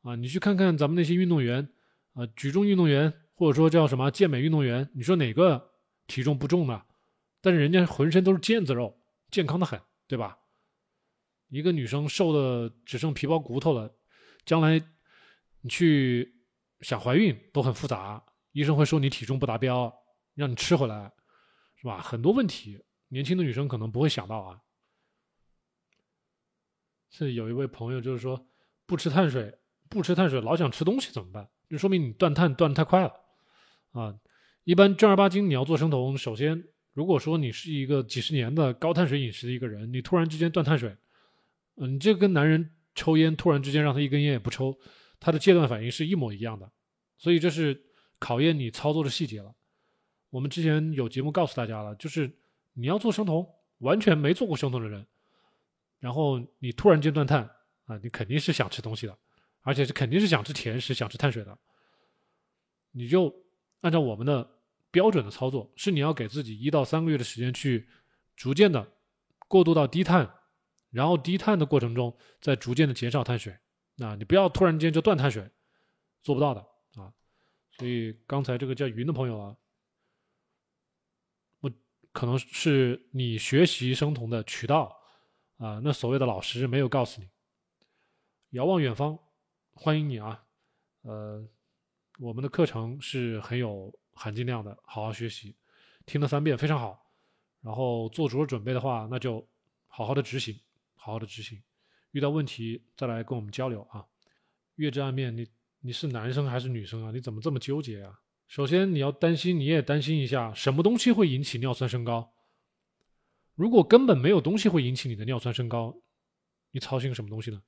啊！你去看看咱们那些运动员啊，举重运动员。或者说叫什么健美运动员？你说哪个体重不重呢？但是人家浑身都是腱子肉，健康的很，对吧？一个女生瘦的只剩皮包骨头了，将来你去想怀孕都很复杂，医生会说你体重不达标，让你吃回来，是吧？很多问题，年轻的女生可能不会想到啊。是有一位朋友就是说不吃碳水，不吃碳水老想吃东西怎么办？就说明你断碳断的太快了。啊，一般正儿八经你要做生酮，首先如果说你是一个几十年的高碳水饮食的一个人，你突然之间断碳水，嗯，你这跟男人抽烟突然之间让他一根烟也不抽，他的戒断反应是一模一样的，所以这是考验你操作的细节了。我们之前有节目告诉大家了，就是你要做生酮，完全没做过生酮的人，然后你突然间断碳啊，你肯定是想吃东西的，而且是肯定是想吃甜食、想吃碳水的，你就。按照我们的标准的操作，是你要给自己一到三个月的时间去逐渐的过渡到低碳，然后低碳的过程中再逐渐的减少碳水。啊，你不要突然间就断碳水，做不到的啊。所以刚才这个叫云的朋友啊，可能是你学习生酮的渠道啊，那所谓的老师没有告诉你。遥望远方，欢迎你啊，呃。我们的课程是很有含金量的，好好学习，听了三遍非常好。然后做足了准备的话，那就好好的执行，好好的执行。遇到问题再来跟我们交流啊。月之暗面，你你是男生还是女生啊？你怎么这么纠结啊？首先你要担心，你也担心一下，什么东西会引起尿酸升高？如果根本没有东西会引起你的尿酸升高，你操心什么东西呢？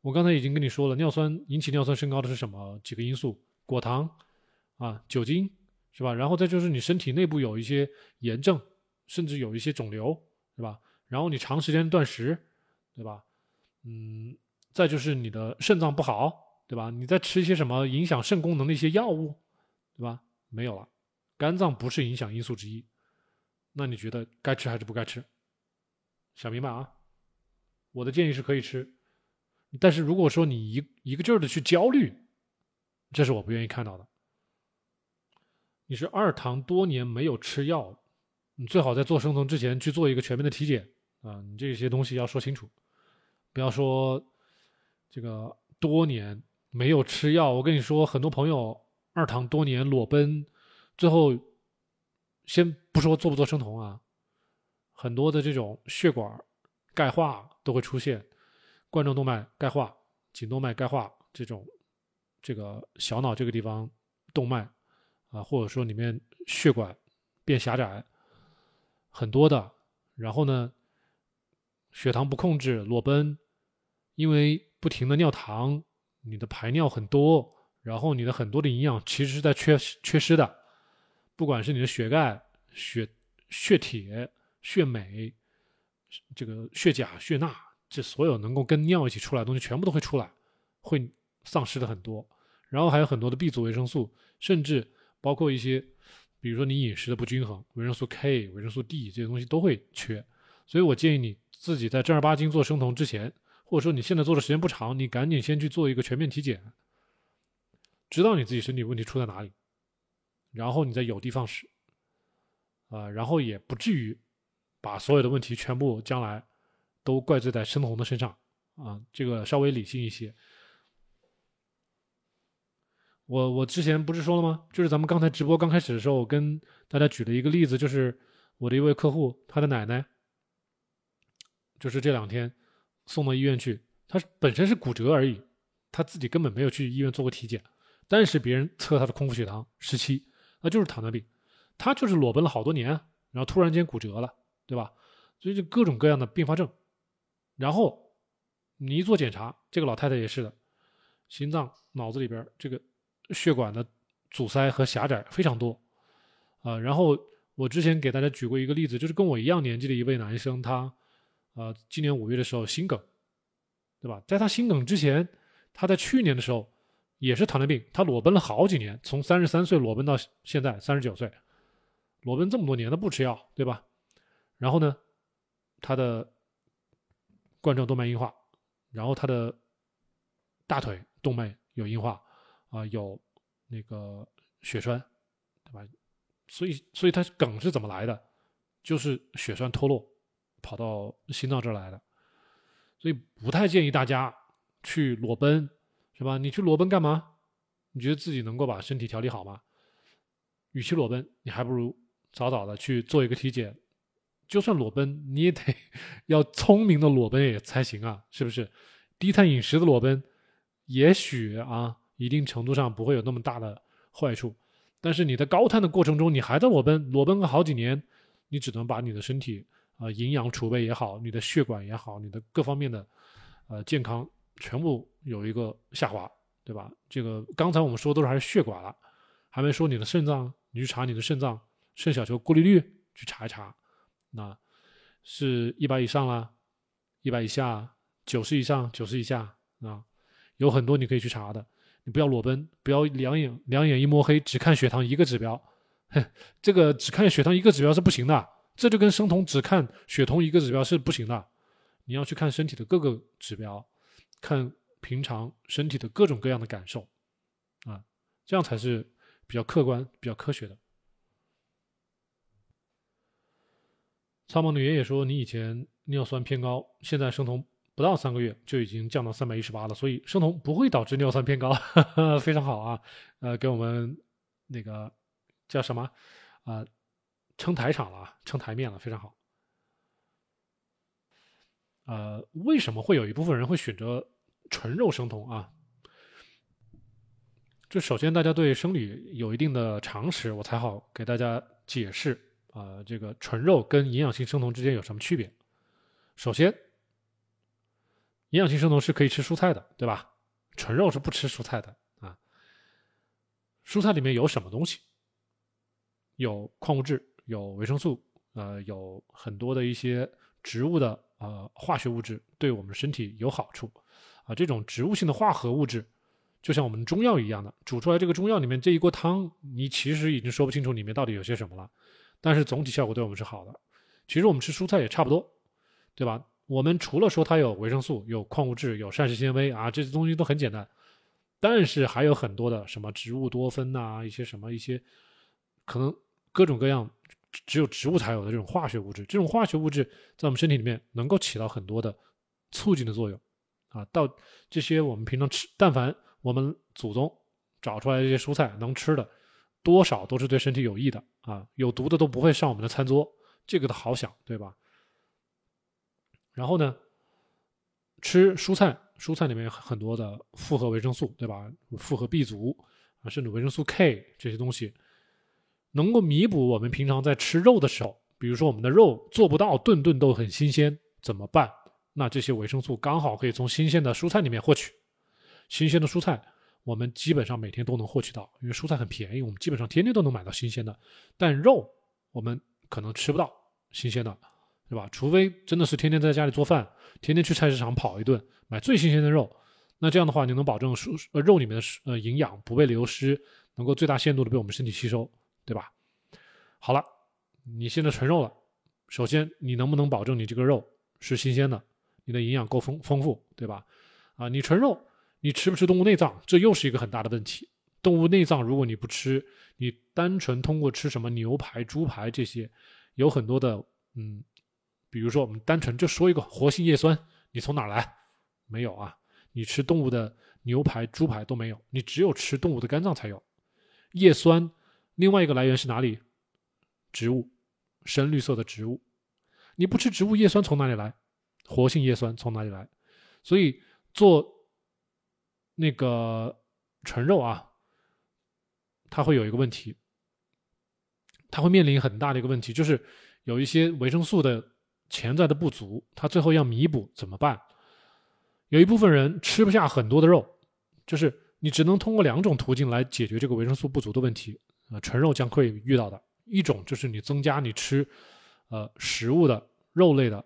我刚才已经跟你说了，尿酸引起尿酸升高的是什么几个因素？果糖啊，酒精是吧？然后再就是你身体内部有一些炎症，甚至有一些肿瘤，是吧？然后你长时间断食，对吧？嗯，再就是你的肾脏不好，对吧？你在吃一些什么影响肾功能的一些药物，对吧？没有了，肝脏不是影响因素之一。那你觉得该吃还是不该吃？想明白啊？我的建议是可以吃。但是如果说你一一个劲儿的去焦虑，这是我不愿意看到的。你是二糖多年没有吃药，你最好在做生酮之前去做一个全面的体检啊！你这些东西要说清楚，不要说这个多年没有吃药。我跟你说，很多朋友二糖多年裸奔，最后先不说做不做生酮啊，很多的这种血管钙化都会出现。冠状动脉钙化、颈动脉钙化这种，这个小脑这个地方动脉啊，或者说里面血管变狭窄，很多的。然后呢，血糖不控制，裸奔，因为不停的尿糖，你的排尿很多，然后你的很多的营养其实是在缺缺失的，不管是你的血钙、血血铁、血镁，这个血钾、血钠。这所有能够跟尿一起出来的东西，全部都会出来，会丧失的很多。然后还有很多的 B 族维生素，甚至包括一些，比如说你饮食的不均衡，维生素 K、维生素 D 这些东西都会缺。所以我建议你自己在正儿八经做生酮之前，或者说你现在做的时间不长，你赶紧先去做一个全面体检，知道你自己身体问题出在哪里，然后你再有的放矢，啊，然后也不至于把所有的问题全部将来都怪罪在生酮的身上啊，这个稍微理性一些。我我之前不是说了吗？就是咱们刚才直播刚开始的时候，我跟大家举了一个例子，就是我的一位客户，他的奶奶，就是这两天送到医院去，他本身是骨折而已，他自己根本没有去医院做过体检，但是别人测他的空腹血糖十七，那就是糖尿病，他就是裸奔了好多年，然后突然间骨折了，对吧？所以就各种各样的并发症，然后你一做检查，这个老太太也是的，心脏、脑子里边这个。血管的阻塞和狭窄非常多，啊，然后我之前给大家举过一个例子，就是跟我一样年纪的一位男生，他，呃，今年五月的时候心梗，对吧？在他心梗之前，他在去年的时候也是糖尿病，他裸奔了好几年，从三十三岁裸奔到现在三十九岁，裸奔这么多年，他不吃药，对吧？然后呢，他的冠状动脉硬化，然后他的大腿动脉有硬化。啊，有那个血栓，对吧？所以，所以他梗是怎么来的？就是血栓脱落，跑到心脏这儿来的。所以不太建议大家去裸奔，是吧？你去裸奔干嘛？你觉得自己能够把身体调理好吗？与其裸奔，你还不如早早的去做一个体检。就算裸奔，你也得 要聪明的裸奔也才行啊，是不是？低碳饮食的裸奔，也许啊。一定程度上不会有那么大的坏处，但是你在高碳的过程中，你还在裸奔，裸奔个好几年，你只能把你的身体啊营养储备也好，你的血管也好，你的各方面的呃健康全部有一个下滑，对吧？这个刚才我们说都是还是血管了，还没说你的肾脏，你去查你的肾脏肾小球过滤率去查一查，那是一百以上啦，一百以下，九十以上，九十以下啊，有很多你可以去查的。你不要裸奔，不要两眼两眼一摸黑，只看血糖一个指标，哼，这个只看血糖一个指标是不行的，这就跟生酮只看血酮一个指标是不行的，你要去看身体的各个指标，看平常身体的各种各样的感受，啊，这样才是比较客观、比较科学的。苍茫的爷爷说：“你以前尿酸偏高，现在生酮。”不到三个月就已经降到三百一十八了，所以生酮不会导致尿酸偏高，非常好啊！呃，给我们那个叫什么啊，撑台场了啊，撑台面了，非常好。呃，为什么会有一部分人会选择纯肉生酮啊？这首先大家对生理有一定的常识，我才好给大家解释啊，这个纯肉跟营养性生酮之间有什么区别？首先。营养性生酮是可以吃蔬菜的，对吧？纯肉是不吃蔬菜的啊。蔬菜里面有什么东西？有矿物质，有维生素，呃，有很多的一些植物的呃化学物质，对我们身体有好处啊。这种植物性的化合物质，就像我们中药一样的，煮出来这个中药里面这一锅汤，你其实已经说不清楚里面到底有些什么了，但是总体效果对我们是好的。其实我们吃蔬菜也差不多，对吧？我们除了说它有维生素、有矿物质、有膳食纤维啊，这些东西都很简单，但是还有很多的什么植物多酚呐，一些什么一些可能各种各样只有植物才有的这种化学物质，这种化学物质在我们身体里面能够起到很多的促进的作用啊。到这些我们平常吃，但凡我们祖宗找出来这些蔬菜能吃的，多少都是对身体有益的啊，有毒的都不会上我们的餐桌，这个的好想，对吧？然后呢，吃蔬菜，蔬菜里面有很多的复合维生素，对吧？复合 B 族啊，甚至维生素 K 这些东西，能够弥补我们平常在吃肉的时候，比如说我们的肉做不到顿顿都很新鲜，怎么办？那这些维生素刚好可以从新鲜的蔬菜里面获取。新鲜的蔬菜，我们基本上每天都能获取到，因为蔬菜很便宜，我们基本上天天都能买到新鲜的。但肉，我们可能吃不到新鲜的。对吧？除非真的是天天在家里做饭，天天去菜市场跑一顿，买最新鲜的肉，那这样的话，你能保证蔬呃肉里面的呃营养不被流失，能够最大限度的被我们身体吸收，对吧？好了，你现在纯肉了，首先你能不能保证你这个肉是新鲜的，你的营养够丰丰富，对吧？啊，你纯肉，你吃不吃动物内脏，这又是一个很大的问题。动物内脏如果你不吃，你单纯通过吃什么牛排、猪排这些，有很多的嗯，比如说我们单纯就说一个活性叶酸，你从哪来？没有啊，你吃动物的牛排、猪排都没有，你只有吃动物的肝脏才有叶酸。另外一个来源是哪里？植物，深绿色的植物。你不吃植物叶酸从哪里来？活性叶酸从哪里来？所以做那个纯肉啊，它会有一个问题，它会面临很大的一个问题，就是有一些维生素的潜在的不足，它最后要弥补怎么办？有一部分人吃不下很多的肉，就是你只能通过两种途径来解决这个维生素不足的问题。啊，纯肉将会遇到的一种就是你增加你吃，呃，食物的肉类的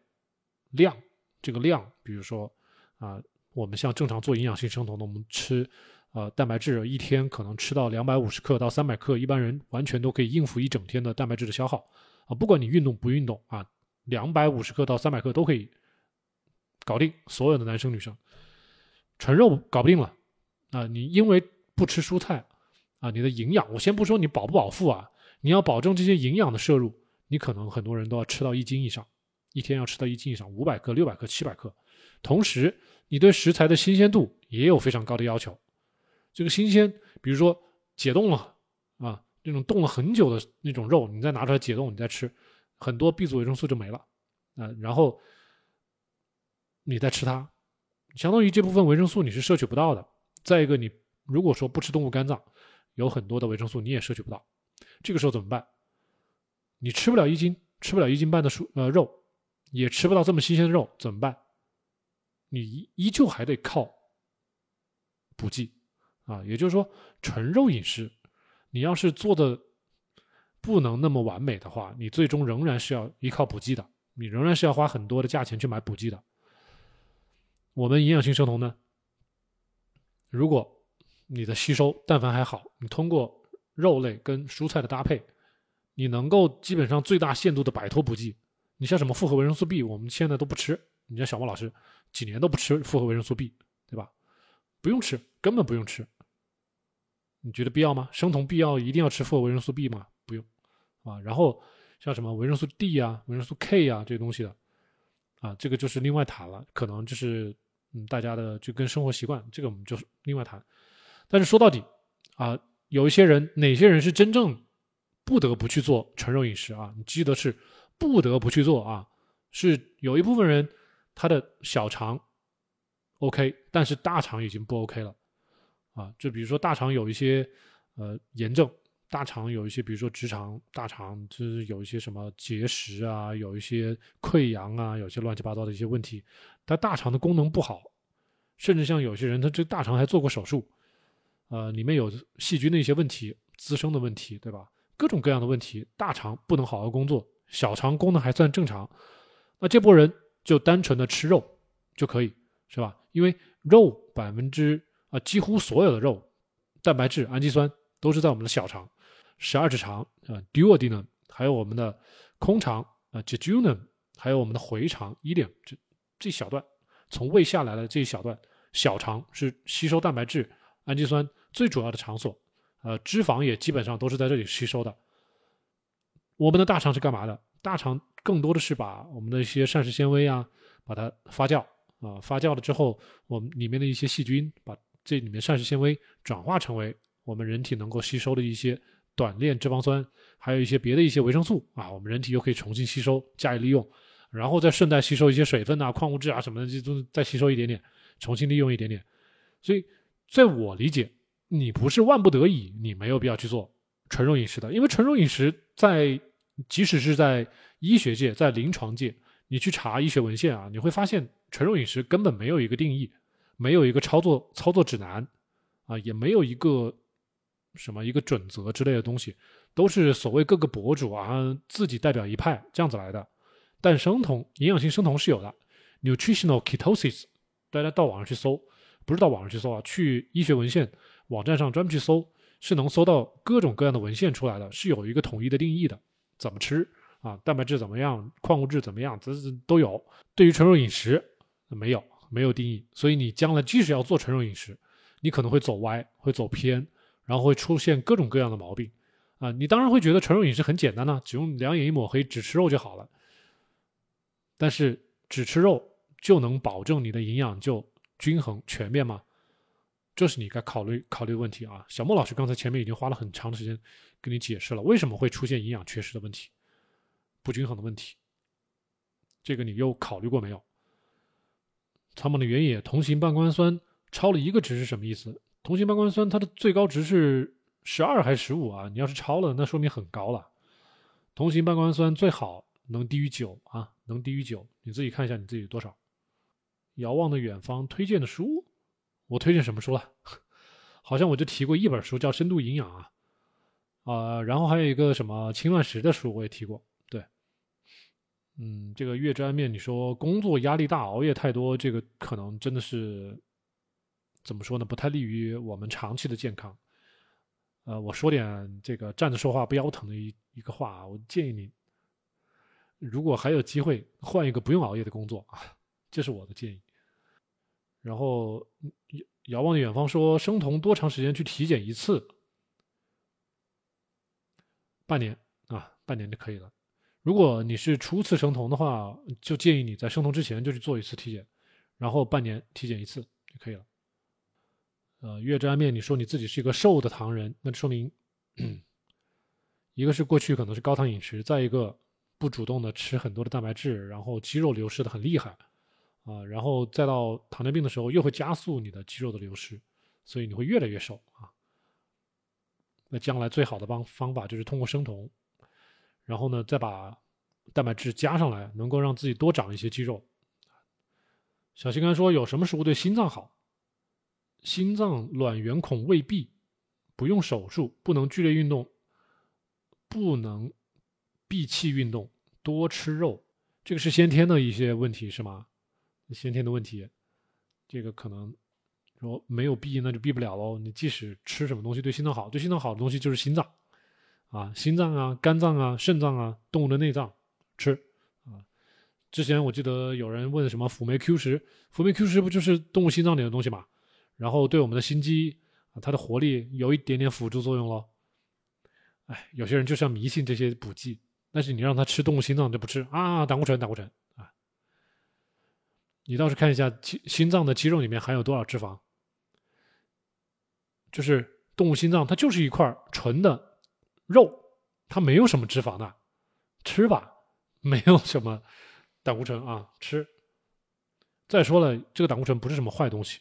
量，这个量，比如说啊，我们像正常做营养性生酮的，我们吃呃蛋白质一天可能吃到两百五十克到三百克，一般人完全都可以应付一整天的蛋白质的消耗啊，不管你运动不运动啊，两百五十克到三百克都可以搞定所有的男生女生，纯肉搞不定了啊，你因为不吃蔬菜。啊，你的营养，我先不说你饱不饱腹啊，你要保证这些营养的摄入，你可能很多人都要吃到一斤以上，一天要吃到一斤以上，五百克、六百克、七百克。同时，你对食材的新鲜度也有非常高的要求。这个新鲜，比如说解冻了啊，那种冻了很久的那种肉，你再拿出来解冻，你再吃，很多 B 族维生素就没了啊。然后你再吃它，相当于这部分维生素你是摄取不到的。再一个，你如果说不吃动物肝脏，有很多的维生素你也摄取不到，这个时候怎么办？你吃不了一斤，吃不了一斤半的蔬呃肉，也吃不到这么新鲜的肉，怎么办？你依依旧还得靠补剂啊，也就是说纯肉饮食，你要是做的不能那么完美的话，你最终仍然是要依靠补剂的，你仍然是要花很多的价钱去买补剂的。我们营养性生酮呢，如果你的吸收，但凡还好，你通过肉类跟蔬菜的搭配，你能够基本上最大限度的摆脱补剂。你像什么复合维生素 B，我们现在都不吃。你像小莫老师，几年都不吃复合维生素 B，对吧？不用吃，根本不用吃。你觉得必要吗？生酮必要一定要吃复合维生素 B 吗？不用啊。然后像什么维生素 D 啊、维生素 K 啊这些东西的，啊，这个就是另外谈了。可能就是嗯，大家的就跟生活习惯，这个我们就是另外谈。但是说到底，啊，有一些人，哪些人是真正不得不去做纯肉饮食啊？你记得是不得不去做啊，是有一部分人他的小肠 OK，但是大肠已经不 OK 了，啊，就比如说大肠有一些呃炎症，大肠有一些，比如说直肠、大肠就是有一些什么结石啊，有一些溃疡啊，有些乱七八糟的一些问题，他大肠的功能不好，甚至像有些人他这大肠还做过手术。呃，里面有细菌的一些问题，滋生的问题，对吧？各种各样的问题，大肠不能好好工作，小肠功能还算正常，那这波人就单纯的吃肉就可以，是吧？因为肉百分之啊，几乎所有的肉，蛋白质、氨基酸都是在我们的小肠，十二指肠啊，duodenum，还有我们的空肠啊，jejunum，还有我们的回肠 ileum，这这小段从胃下来的这一小段，小肠是吸收蛋白质、氨基酸。最主要的场所，呃，脂肪也基本上都是在这里吸收的。我们的大肠是干嘛的？大肠更多的是把我们的一些膳食纤维啊，把它发酵啊，发酵了之后，我们里面的一些细菌把这里面膳食纤维转化成为我们人体能够吸收的一些短链脂肪酸，还有一些别的一些维生素啊，我们人体又可以重新吸收加以利用，然后再顺带吸收一些水分啊、矿物质啊什么的，这都再吸收一点点，重新利用一点点。所以，在我理解。你不是万不得已，你没有必要去做纯肉饮食的，因为纯肉饮食在即使是在医学界、在临床界，你去查医学文献啊，你会发现纯肉饮食根本没有一个定义，没有一个操作操作指南啊，也没有一个什么一个准则之类的东西，都是所谓各个博主啊自己代表一派这样子来的。但生酮营养性生酮是有的，nutritional ketosis，大家到网上去搜，不是到网上去搜啊，去医学文献。网站上专门去搜，是能搜到各种各样的文献出来的，是有一个统一的定义的。怎么吃啊？蛋白质怎么样？矿物质怎么样？这这都有。对于纯肉饮食，没有没有定义。所以你将来即使要做纯肉饮食，你可能会走歪，会走偏，然后会出现各种各样的毛病啊。你当然会觉得纯肉饮食很简单呢，只用两眼一抹黑，只吃肉就好了。但是只吃肉就能保证你的营养就均衡全面吗？这是你该考虑考虑的问题啊。小莫老师刚才前面已经花了很长的时间跟你解释了为什么会出现营养缺失的问题、不均衡的问题。这个你又考虑过没有？草本的原野同型半胱氨酸超了一个值是什么意思？同型半胱氨酸它的最高值是十二还是十五啊？你要是超了，那说明很高了。同型半胱氨酸最好能低于九啊。能低于九，你自己看一下你自己多少。遥望的远方推荐的书，我推荐什么书了？好像我就提过一本书叫《深度营养》啊，啊，然后还有一个什么轻断食的书我也提过。对，嗯，这个月之安面，你说工作压力大，熬夜太多，这个可能真的是怎么说呢？不太利于我们长期的健康。呃，我说点这个站着说话不腰疼的一一个话啊，我建议你。如果还有机会换一个不用熬夜的工作啊，这是我的建议。然后遥望远方说，生酮多长时间去体检一次？半年啊，半年就可以了。如果你是初次生酮的话，就建议你在生酮之前就去做一次体检，然后半年体检一次就可以了。呃，月之安面，你说你自己是一个瘦的糖人，那说明一个是过去可能是高糖饮食，再一个。不主动的吃很多的蛋白质，然后肌肉流失的很厉害，啊，然后再到糖尿病的时候又会加速你的肌肉的流失，所以你会越来越瘦啊。那将来最好的方方法就是通过生酮，然后呢再把蛋白质加上来，能够让自己多长一些肌肉。小西干说有什么食物对心脏好？心脏卵圆孔未闭，不用手术，不能剧烈运动，不能。闭气运动，多吃肉，这个是先天的一些问题是吗？先天的问题，这个可能说没有闭，那就闭不了喽。你即使吃什么东西对心脏好，对心脏好的东西就是心脏啊，心脏啊、肝脏啊、肾脏啊，动物的内脏吃啊。之前我记得有人问什么辅酶 Q 十，辅酶 Q 十不就是动物心脏里的东西嘛？然后对我们的心肌啊，它的活力有一点点辅助作用喽。哎，有些人就是要迷信这些补剂。但是你让他吃动物心脏就不吃啊，胆固醇，胆固醇啊！你倒是看一下心心脏的肌肉里面含有多少脂肪，就是动物心脏它就是一块纯的肉，它没有什么脂肪的，吃吧，没有什么胆固醇啊，吃。再说了，这个胆固醇不是什么坏东西，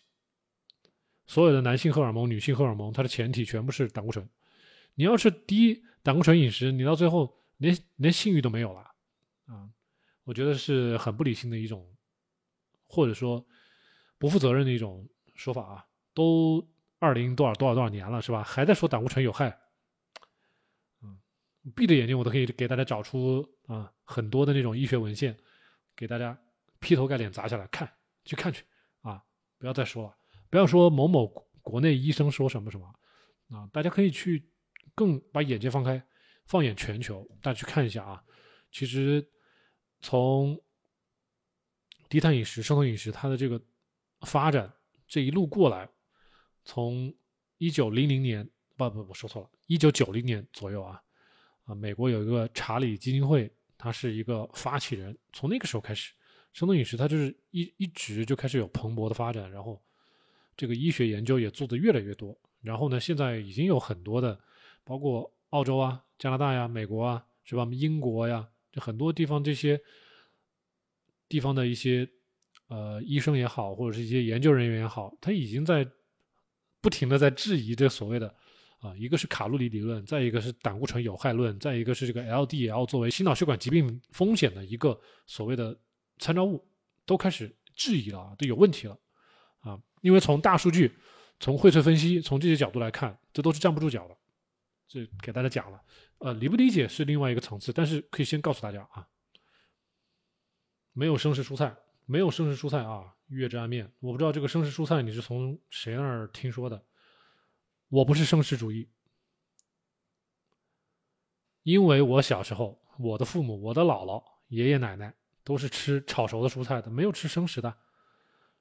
所有的男性荷尔蒙、女性荷尔蒙，它的前提全部是胆固醇。你要是低胆固醇饮食，你到最后。连连性欲都没有了，啊，我觉得是很不理性的一种，或者说不负责任的一种说法啊。都二零多少多少多少年了，是吧？还在说胆固醇有害，嗯，闭着眼睛我都可以给大家找出啊很多的那种医学文献，给大家劈头盖脸砸下来看，去看去啊！不要再说了，不要说某某国内医生说什么什么啊，大家可以去更把眼界放开。放眼全球，大家去看一下啊。其实从低碳饮食、生酮饮食，它的这个发展这一路过来，从一九零零年，不不，我说错了，一九九零年左右啊啊，美国有一个查理基金会，他是一个发起人。从那个时候开始，生酮饮食它就是一一直就开始有蓬勃的发展，然后这个医学研究也做得越来越多。然后呢，现在已经有很多的，包括澳洲啊。加拿大呀，美国啊，是吧？英国呀，就很多地方这些地方的一些呃医生也好，或者是一些研究人员也好，他已经在不停的在质疑这所谓的啊，一个是卡路里理论，再一个是胆固醇有害论，再一个是这个 LDL 作为心脑血管疾病风险的一个所谓的参照物，都开始质疑了啊，都有问题了啊！因为从大数据、从荟萃分析、从这些角度来看，这都是站不住脚的。这给大家讲了。呃，理不理解是另外一个层次，但是可以先告诉大家啊，没有生食蔬菜，没有生食蔬菜啊，月之安面，我不知道这个生食蔬菜你是从谁那儿听说的，我不是生食主义，因为我小时候，我的父母，我的姥姥、爷爷奶奶都是吃炒熟的蔬菜的，没有吃生食的，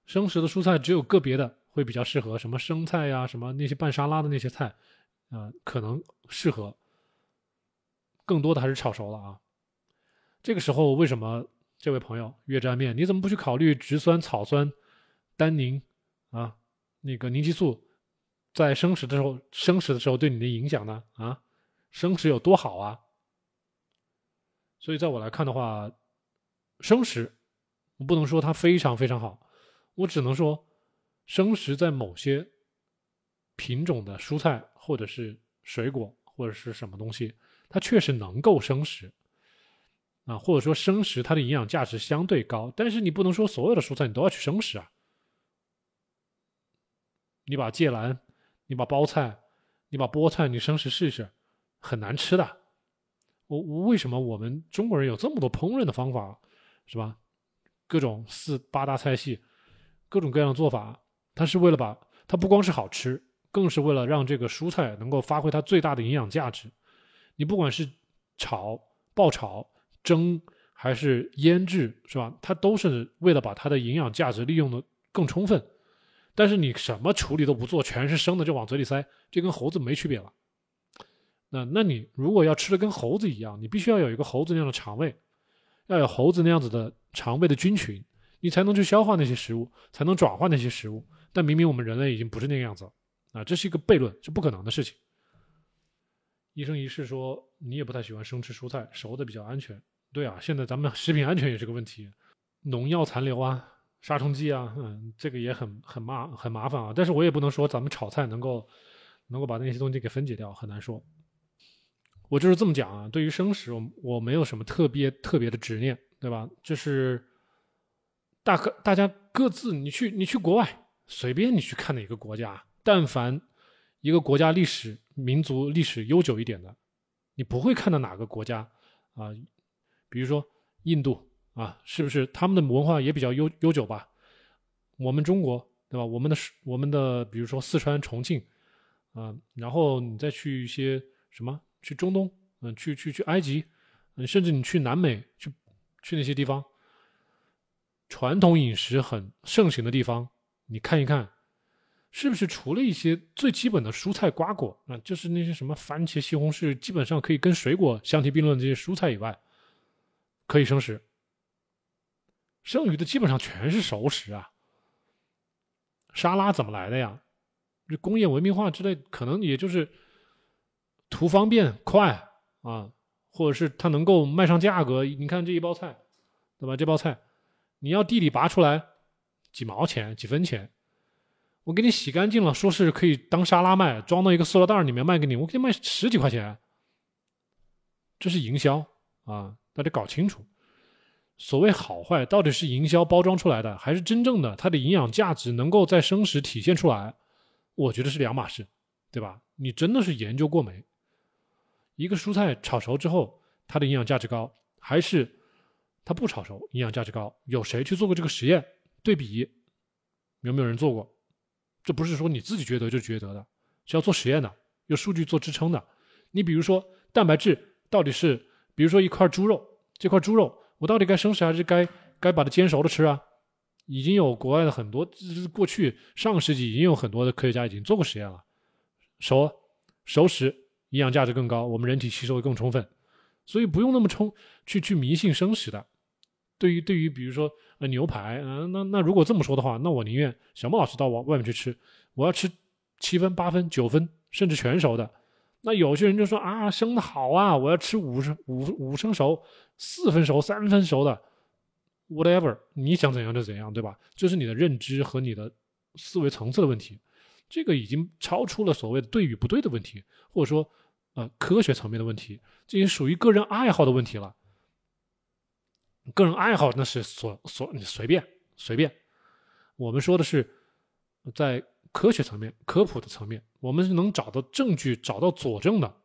生食的蔬菜只有个别的会比较适合，什么生菜呀，什么那些拌沙拉的那些菜。啊，可能适合。更多的还是炒熟了啊。这个时候为什么这位朋友越蘸面，你怎么不去考虑植酸、草酸、单宁啊，那个凝激素在生食的时候，生食的时候对你的影响呢？啊，生食有多好啊？所以在我来看的话，生食我不能说它非常非常好，我只能说生食在某些品种的蔬菜或者是水果或者是什么东西。它确实能够生食，啊，或者说生食它的营养价值相对高，但是你不能说所有的蔬菜你都要去生食啊。你把芥蓝，你把包菜，你把菠菜，你生食试试，很难吃的。我我为什么我们中国人有这么多烹饪的方法，是吧？各种四八大菜系，各种各样的做法，它是为了把它不光是好吃，更是为了让这个蔬菜能够发挥它最大的营养价值。你不管是炒、爆炒、蒸还是腌制，是吧？它都是为了把它的营养价值利用的更充分。但是你什么处理都不做，全是生的就往嘴里塞，这跟猴子没区别了。那那你如果要吃的跟猴子一样，你必须要有一个猴子那样的肠胃，要有猴子那样子的肠胃的菌群，你才能去消化那些食物，才能转化那些食物。但明明我们人类已经不是那个样子了啊，这是一个悖论，是不可能的事情。一生一世说你也不太喜欢生吃蔬菜，熟的比较安全。对啊，现在咱们食品安全也是个问题，农药残留啊，杀虫剂啊，嗯，这个也很很麻很麻烦啊。但是我也不能说咱们炒菜能够能够把那些东西给分解掉，很难说。我就是这么讲啊，对于生食，我我没有什么特别特别的执念，对吧？就是大可大家各自，你去你去国外，随便你去看哪个国家，但凡。一个国家历史、民族历史悠久一点的，你不会看到哪个国家啊，比如说印度啊，是不是他们的文化也比较悠悠久吧？我们中国对吧？我们的我们的比如说四川、重庆啊，然后你再去一些什么，去中东，嗯，去去去埃及，嗯，甚至你去南美，去去那些地方，传统饮食很盛行的地方，你看一看。是不是除了一些最基本的蔬菜瓜果，那就是那些什么番茄、西红柿，基本上可以跟水果相提并论的这些蔬菜以外，可以生食。剩余的基本上全是熟食啊。沙拉怎么来的呀？这工业文明化之类，可能也就是图方便快啊，或者是它能够卖上价格。你看这一包菜，对吧？这包菜你要地里拔出来，几毛钱、几分钱。我给你洗干净了，说是可以当沙拉卖，装到一个塑料袋里面卖给你，我给你卖十几块钱，这是营销啊！大家搞清楚，所谓好坏到底是营销包装出来的，还是真正的它的营养价值能够在生食体现出来？我觉得是两码事，对吧？你真的是研究过没？一个蔬菜炒熟之后，它的营养价值高，还是它不炒熟营养价值高？有谁去做过这个实验对比？有没有人做过？这不是说你自己觉得就觉得的，是要做实验的，有数据做支撑的。你比如说蛋白质到底是，比如说一块猪肉，这块猪肉我到底该生食还是该该把它煎熟了吃啊？已经有国外的很多，过去上个世纪已经有很多的科学家已经做过实验了，熟熟食营养价值更高，我们人体吸收的更充分，所以不用那么冲去去迷信生食的。对于对于比如说呃牛排，嗯，那那如果这么说的话，那我宁愿小莫老师到外外面去吃，我要吃七分、八分、九分，甚至全熟的。那有些人就说啊，生的好啊，我要吃五成五五成熟、四分熟、三分熟的，whatever，你想怎样就怎样，对吧？这是你的认知和你的思维层次的问题，这个已经超出了所谓的对与不对的问题，或者说呃科学层面的问题，这已经属于个人爱好的问题了。个人爱好那是所所你随便随便，我们说的是在科学层面、科普的层面，我们是能找到证据、找到佐证的。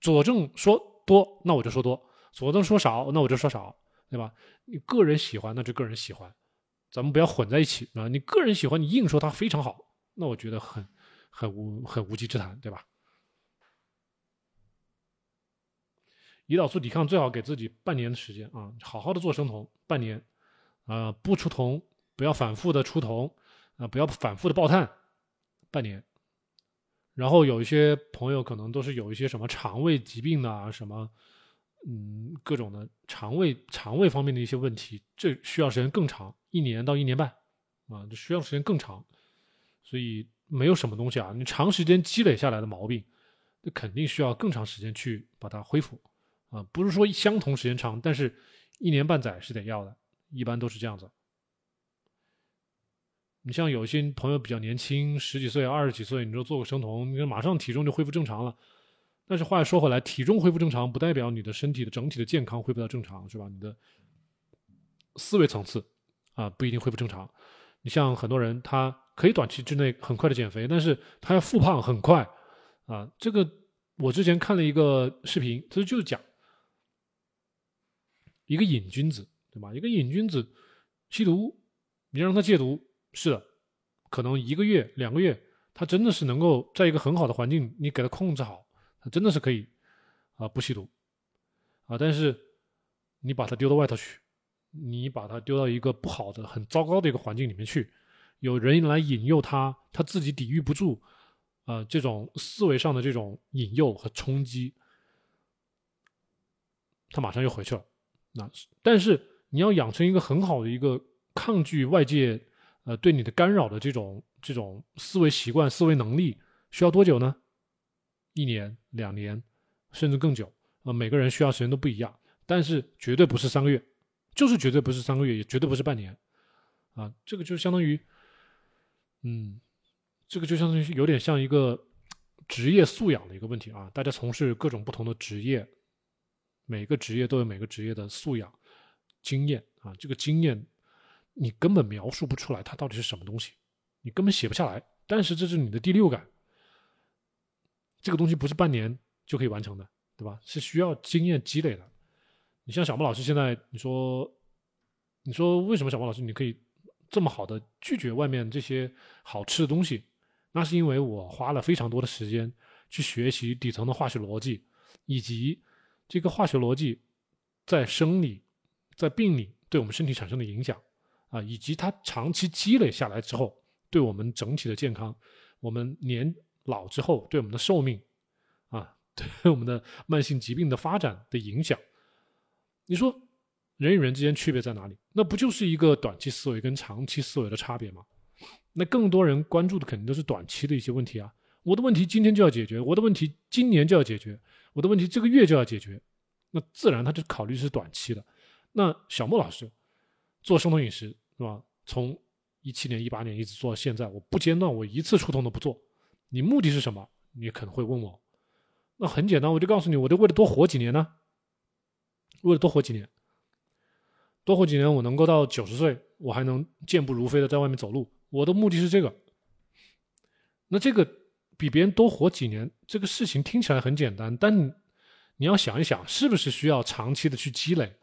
佐证说多，那我就说多；佐证说少，那我就说少，对吧？你个人喜欢，那就个人喜欢，咱们不要混在一起啊！你个人喜欢，你硬说它非常好，那我觉得很很无很无稽之谈，对吧？胰岛素抵抗最好给自己半年的时间啊，好好的做生酮半年，啊不出酮，不要反复的出酮，啊不要反复的爆碳，半年，然后有一些朋友可能都是有一些什么肠胃疾病啊，什么嗯各种的肠胃肠胃方面的一些问题，这需要时间更长，一年到一年半啊，这需要时间更长。所以没有什么东西啊，你长时间积累下来的毛病，那肯定需要更长时间去把它恢复啊，不是说相同时间长，但是一年半载是得要的，一般都是这样子。你像有些朋友比较年轻，十几岁、二十几岁，你说做个生酮，你马上体重就恢复正常了。但是话又说回来，体重恢复正常，不代表你的身体的整体的健康恢复到正常，是吧？你的思维层次啊，不一定恢复正常。你像很多人，他可以短期之内很快的减肥，但是他要复胖很快啊。这个我之前看了一个视频，他就是讲一个瘾君子，对吧？一个瘾君子吸毒，你让他戒毒。是的，可能一个月、两个月，他真的是能够在一个很好的环境，你给他控制好，他真的是可以啊不吸毒啊。但是你把他丢到外头去，你把他丢到一个不好的、很糟糕的一个环境里面去，有人来引诱他，他自己抵御不住啊这种思维上的这种引诱和冲击，他马上又回去了。那但是你要养成一个很好的一个抗拒外界。呃，对你的干扰的这种这种思维习惯、思维能力需要多久呢？一年、两年，甚至更久。呃，每个人需要时间都不一样，但是绝对不是三个月，就是绝对不是三个月，也绝对不是半年。啊，这个就相当于，嗯，这个就相当于有点像一个职业素养的一个问题啊。大家从事各种不同的职业，每个职业都有每个职业的素养、经验啊，这个经验。你根本描述不出来它到底是什么东西，你根本写不下来。但是这是你的第六感，这个东西不是半年就可以完成的，对吧？是需要经验积累的。你像小莫老师现在，你说，你说为什么小莫老师你可以这么好的拒绝外面这些好吃的东西？那是因为我花了非常多的时间去学习底层的化学逻辑，以及这个化学逻辑在生理、在病理对我们身体产生的影响。啊，以及它长期积累下来之后，对我们整体的健康，我们年老之后对我们的寿命，啊，对我们的慢性疾病的发展的影响，你说人与人之间区别在哪里？那不就是一个短期思维跟长期思维的差别吗？那更多人关注的肯定都是短期的一些问题啊。我的问题今天就要解决，我的问题今年就要解决，我的问题这个月就要解决，那自然他就考虑是短期的。那小莫老师。做生酮饮食是吧？从一七年、一八年一直做到现在，我不间断，我一次触痛都不做。你目的是什么？你可能会问我。那很简单，我就告诉你，我就为了多活几年呢。为了多活几年，多活几年，我能够到九十岁，我还能健步如飞的在外面走路。我的目的是这个。那这个比别人多活几年，这个事情听起来很简单，但你要想一想，是不是需要长期的去积累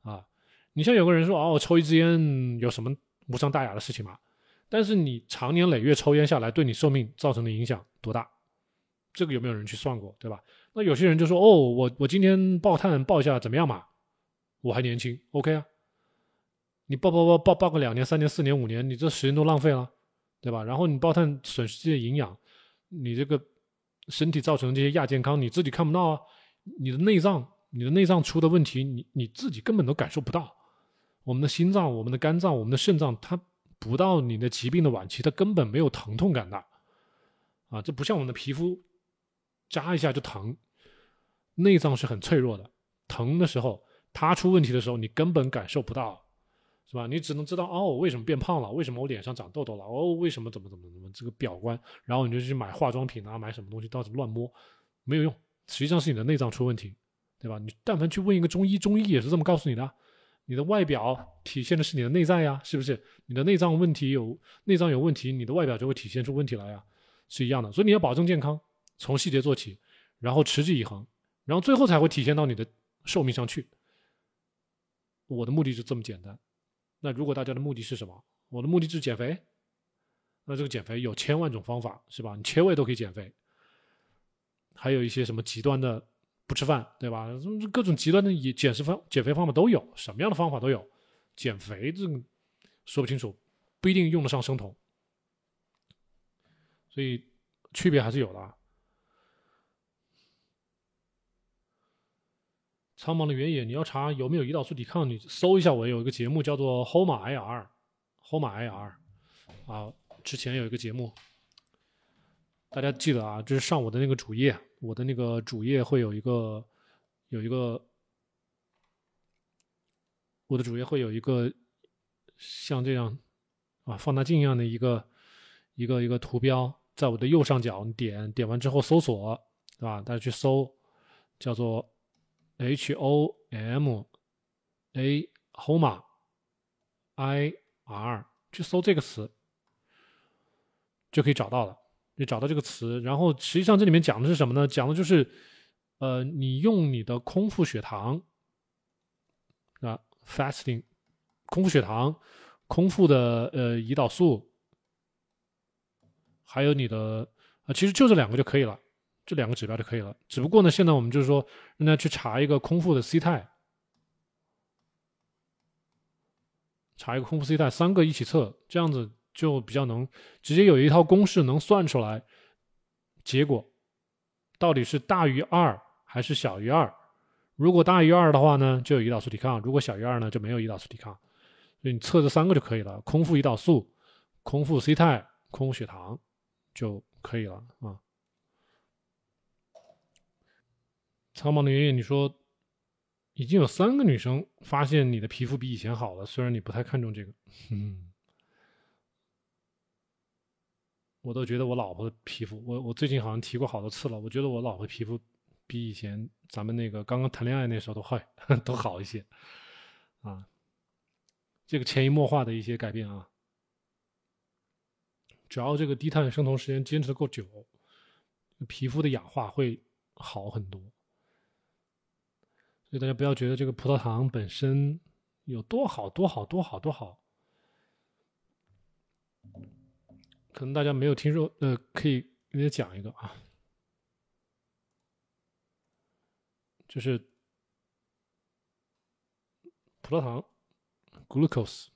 啊？你像有个人说哦，我抽一支烟有什么无伤大雅的事情吗？但是你长年累月抽烟下来，对你寿命造成的影响多大？这个有没有人去算过，对吧？那有些人就说哦，我我今天爆碳爆一下怎么样嘛？我还年轻，OK 啊？你爆爆爆爆爆个两年、三年、四年、五年，你这时间都浪费了，对吧？然后你爆碳损失这些营养，你这个身体造成的这些亚健康，你自己看不到啊？你的内脏，你的内脏出的问题，你你自己根本都感受不到。我们的心脏、我们的肝脏、我们的肾脏，它不到你的疾病的晚期，它根本没有疼痛感的，啊，这不像我们的皮肤，扎一下就疼。内脏是很脆弱的，疼的时候，它出问题的时候，你根本感受不到，是吧？你只能知道哦，我为什么变胖了？为什么我脸上长痘痘了？哦，为什么怎么怎么怎么这个表观？然后你就去买化妆品啊，买什么东西，到处乱摸，没有用。实际上是你的内脏出问题，对吧？你但凡去问一个中医，中医也是这么告诉你的。你的外表体现的是你的内在呀，是不是？你的内脏问题有内脏有问题，你的外表就会体现出问题来呀，是一样的。所以你要保证健康，从细节做起，然后持之以恒，然后最后才会体现到你的寿命上去。我的目的就这么简单。那如果大家的目的是什么？我的目的是减肥，那这个减肥有千万种方法，是吧？你切胃都可以减肥，还有一些什么极端的。不吃饭，对吧？各种极端的减食方减肥方法都有，什么样的方法都有。减肥这说不清楚，不一定用得上生酮。所以区别还是有的。啊。苍茫的原野，你要查有没有胰岛素抵抗，你搜一下。我有一个节目叫做 Homa IR，Homa IR，啊，之前有一个节目，大家记得啊，这是上我的那个主页，我的那个主页会有一个有一个，我的主页会有一个像这样啊放大镜一样的一个一个一个图标，在我的右上角，你点点完之后搜索，对吧？大家去搜，叫做。H O M A Homa I R 去搜这个词就可以找到了，你找到这个词，然后实际上这里面讲的是什么呢？讲的就是，呃，你用你的空腹血糖啊，fasting，空腹血糖，空腹的呃胰岛素，还有你的啊，其实就这两个就可以了。这两个指标就可以了。只不过呢，现在我们就是说，让他去查一个空腹的 C 肽，查一个空腹 C 肽，三个一起测，这样子就比较能直接有一套公式能算出来结果到底是大于二还是小于二。如果大于二的话呢，就有胰岛素抵抗；如果小于二呢，就没有胰岛素抵抗。所以你测这三个就可以了：空腹胰岛素、空腹 C 肽、空腹血糖就可以了啊。苍茫的原野，你说已经有三个女生发现你的皮肤比以前好了，虽然你不太看重这个，嗯，我都觉得我老婆的皮肤，我我最近好像提过好多次了，我觉得我老婆皮肤比以前咱们那个刚刚谈恋爱那时候都好 都好一些，啊，这个潜移默化的一些改变啊，只要这个低碳生酮时间坚持的够久，皮肤的氧化会好很多。所以大家不要觉得这个葡萄糖本身有多好多好多好多好，可能大家没有听说，呃，可以给大家讲一个啊，就是葡萄糖 （glucose），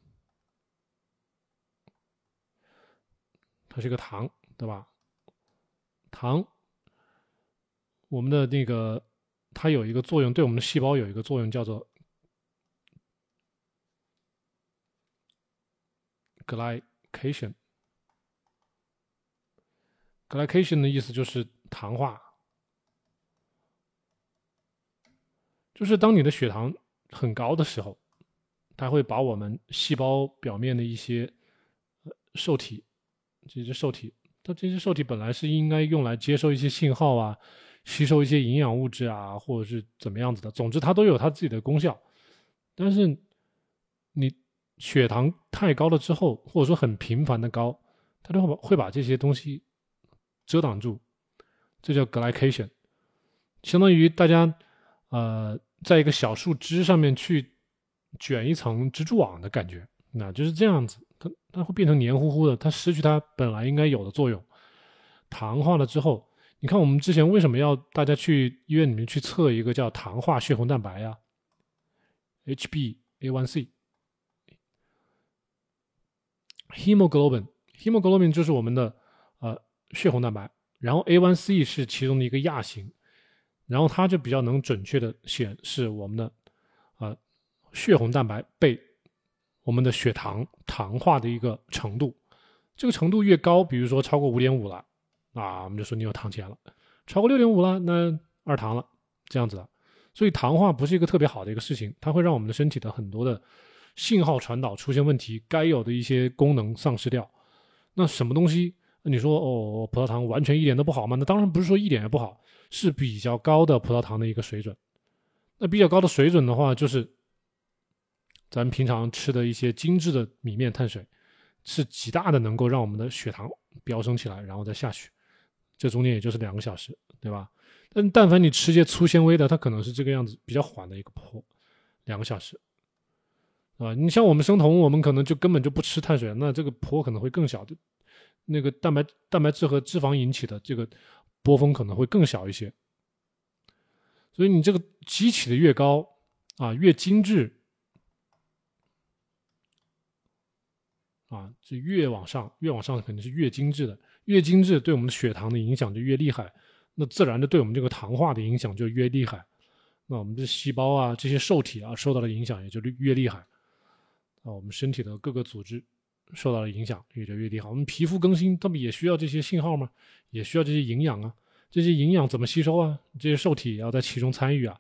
它是一个糖，对吧？糖，我们的那个。它有一个作用，对我们的细胞有一个作用，叫做 glycation。Glycation 的意思就是糖化，就是当你的血糖很高的时候，它会把我们细胞表面的一些受体，这些受体，它这些受体本来是应该用来接收一些信号啊。吸收一些营养物质啊，或者是怎么样子的，总之它都有它自己的功效。但是你血糖太高了之后，或者说很频繁的高，它就会把会把这些东西遮挡住，这叫 glycation，相当于大家呃在一个小树枝上面去卷一层蜘蛛网的感觉，那就是这样子，它它会变成黏糊糊的，它失去它本来应该有的作用，糖化了之后。你看，我们之前为什么要大家去医院里面去测一个叫糖化血红蛋白呀？HbA1c，hemoglobin，hemoglobin 就是我们的血红蛋白，然后 A1c 是其中的一个亚型，然后它就比较能准确的显示我们的呃血红蛋白被我们的血糖糖化的一个程度，这个程度越高，比如说超过五点五了。啊，我们就说你有糖前了，超过六点五了，那二糖了，这样子的。所以糖化不是一个特别好的一个事情，它会让我们的身体的很多的信号传导出现问题，该有的一些功能丧失掉。那什么东西？你说哦，葡萄糖完全一点都不好吗？那当然不是说一点也不好，是比较高的葡萄糖的一个水准。那比较高的水准的话，就是咱们平常吃的一些精致的米面碳水，是极大的能够让我们的血糖飙升起来，然后再下去。这中间也就是两个小时，对吧？但但凡你吃些粗纤维的，它可能是这个样子，比较缓的一个坡，两个小时，啊，你像我们生酮，我们可能就根本就不吃碳水，那这个坡可能会更小，的，那个蛋白蛋白质和脂肪引起的这个波峰可能会更小一些。所以你这个激起的越高，啊，越精致，啊，这越往上，越往上肯定是越精致的，越精致对我们的血糖的影响就越厉害，那自然的对我们这个糖化的影响就越厉害，那我们的细胞啊，这些受体啊受到的影响也就越厉害，啊，我们身体的各个组织受到了影响也就越厉害。我们皮肤更新，他们也需要这些信号吗？也需要这些营养啊，这些营养怎么吸收啊？这些受体也要在其中参与啊，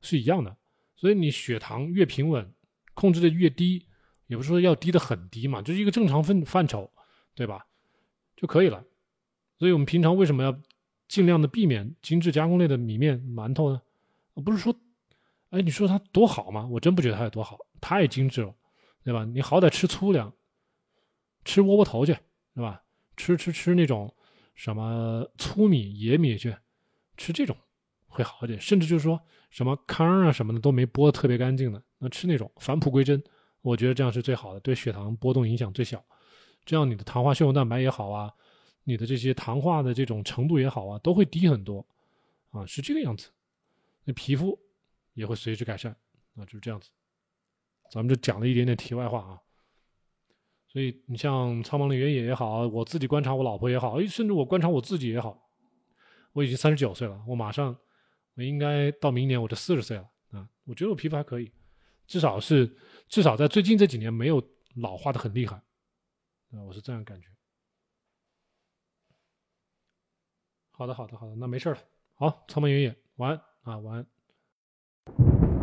是一样的。所以你血糖越平稳，控制的越低。也不是说要低的很低嘛，就是一个正常范范畴，对吧？就可以了。所以我们平常为什么要尽量的避免精致加工类的米面、馒头呢？不是说，哎，你说它多好吗？我真不觉得它有多好，太精致了，对吧？你好歹吃粗粮，吃窝窝头去，对吧？吃吃吃那种什么粗米、野米去，吃这种会好一点。甚至就是说什么糠啊什么的都没剥的特别干净的，那吃那种返璞归真。我觉得这样是最好的，对血糖波动影响最小，这样你的糖化血红蛋白也好啊，你的这些糖化的这种程度也好啊，都会低很多，啊，是这个样子，那皮肤也会随之改善，啊，就是这样子。咱们就讲了一点点题外话啊，所以你像苍茫的原野也好，我自己观察我老婆也好，哎，甚至我观察我自己也好，我已经三十九岁了，我马上我应该到明年我就四十岁了啊，我觉得我皮肤还可以。至少是，至少在最近这几年没有老化的很厉害，啊，我是这样感觉。好的，好的，好的，那没事了。好，苍茫原野，晚安啊，晚安。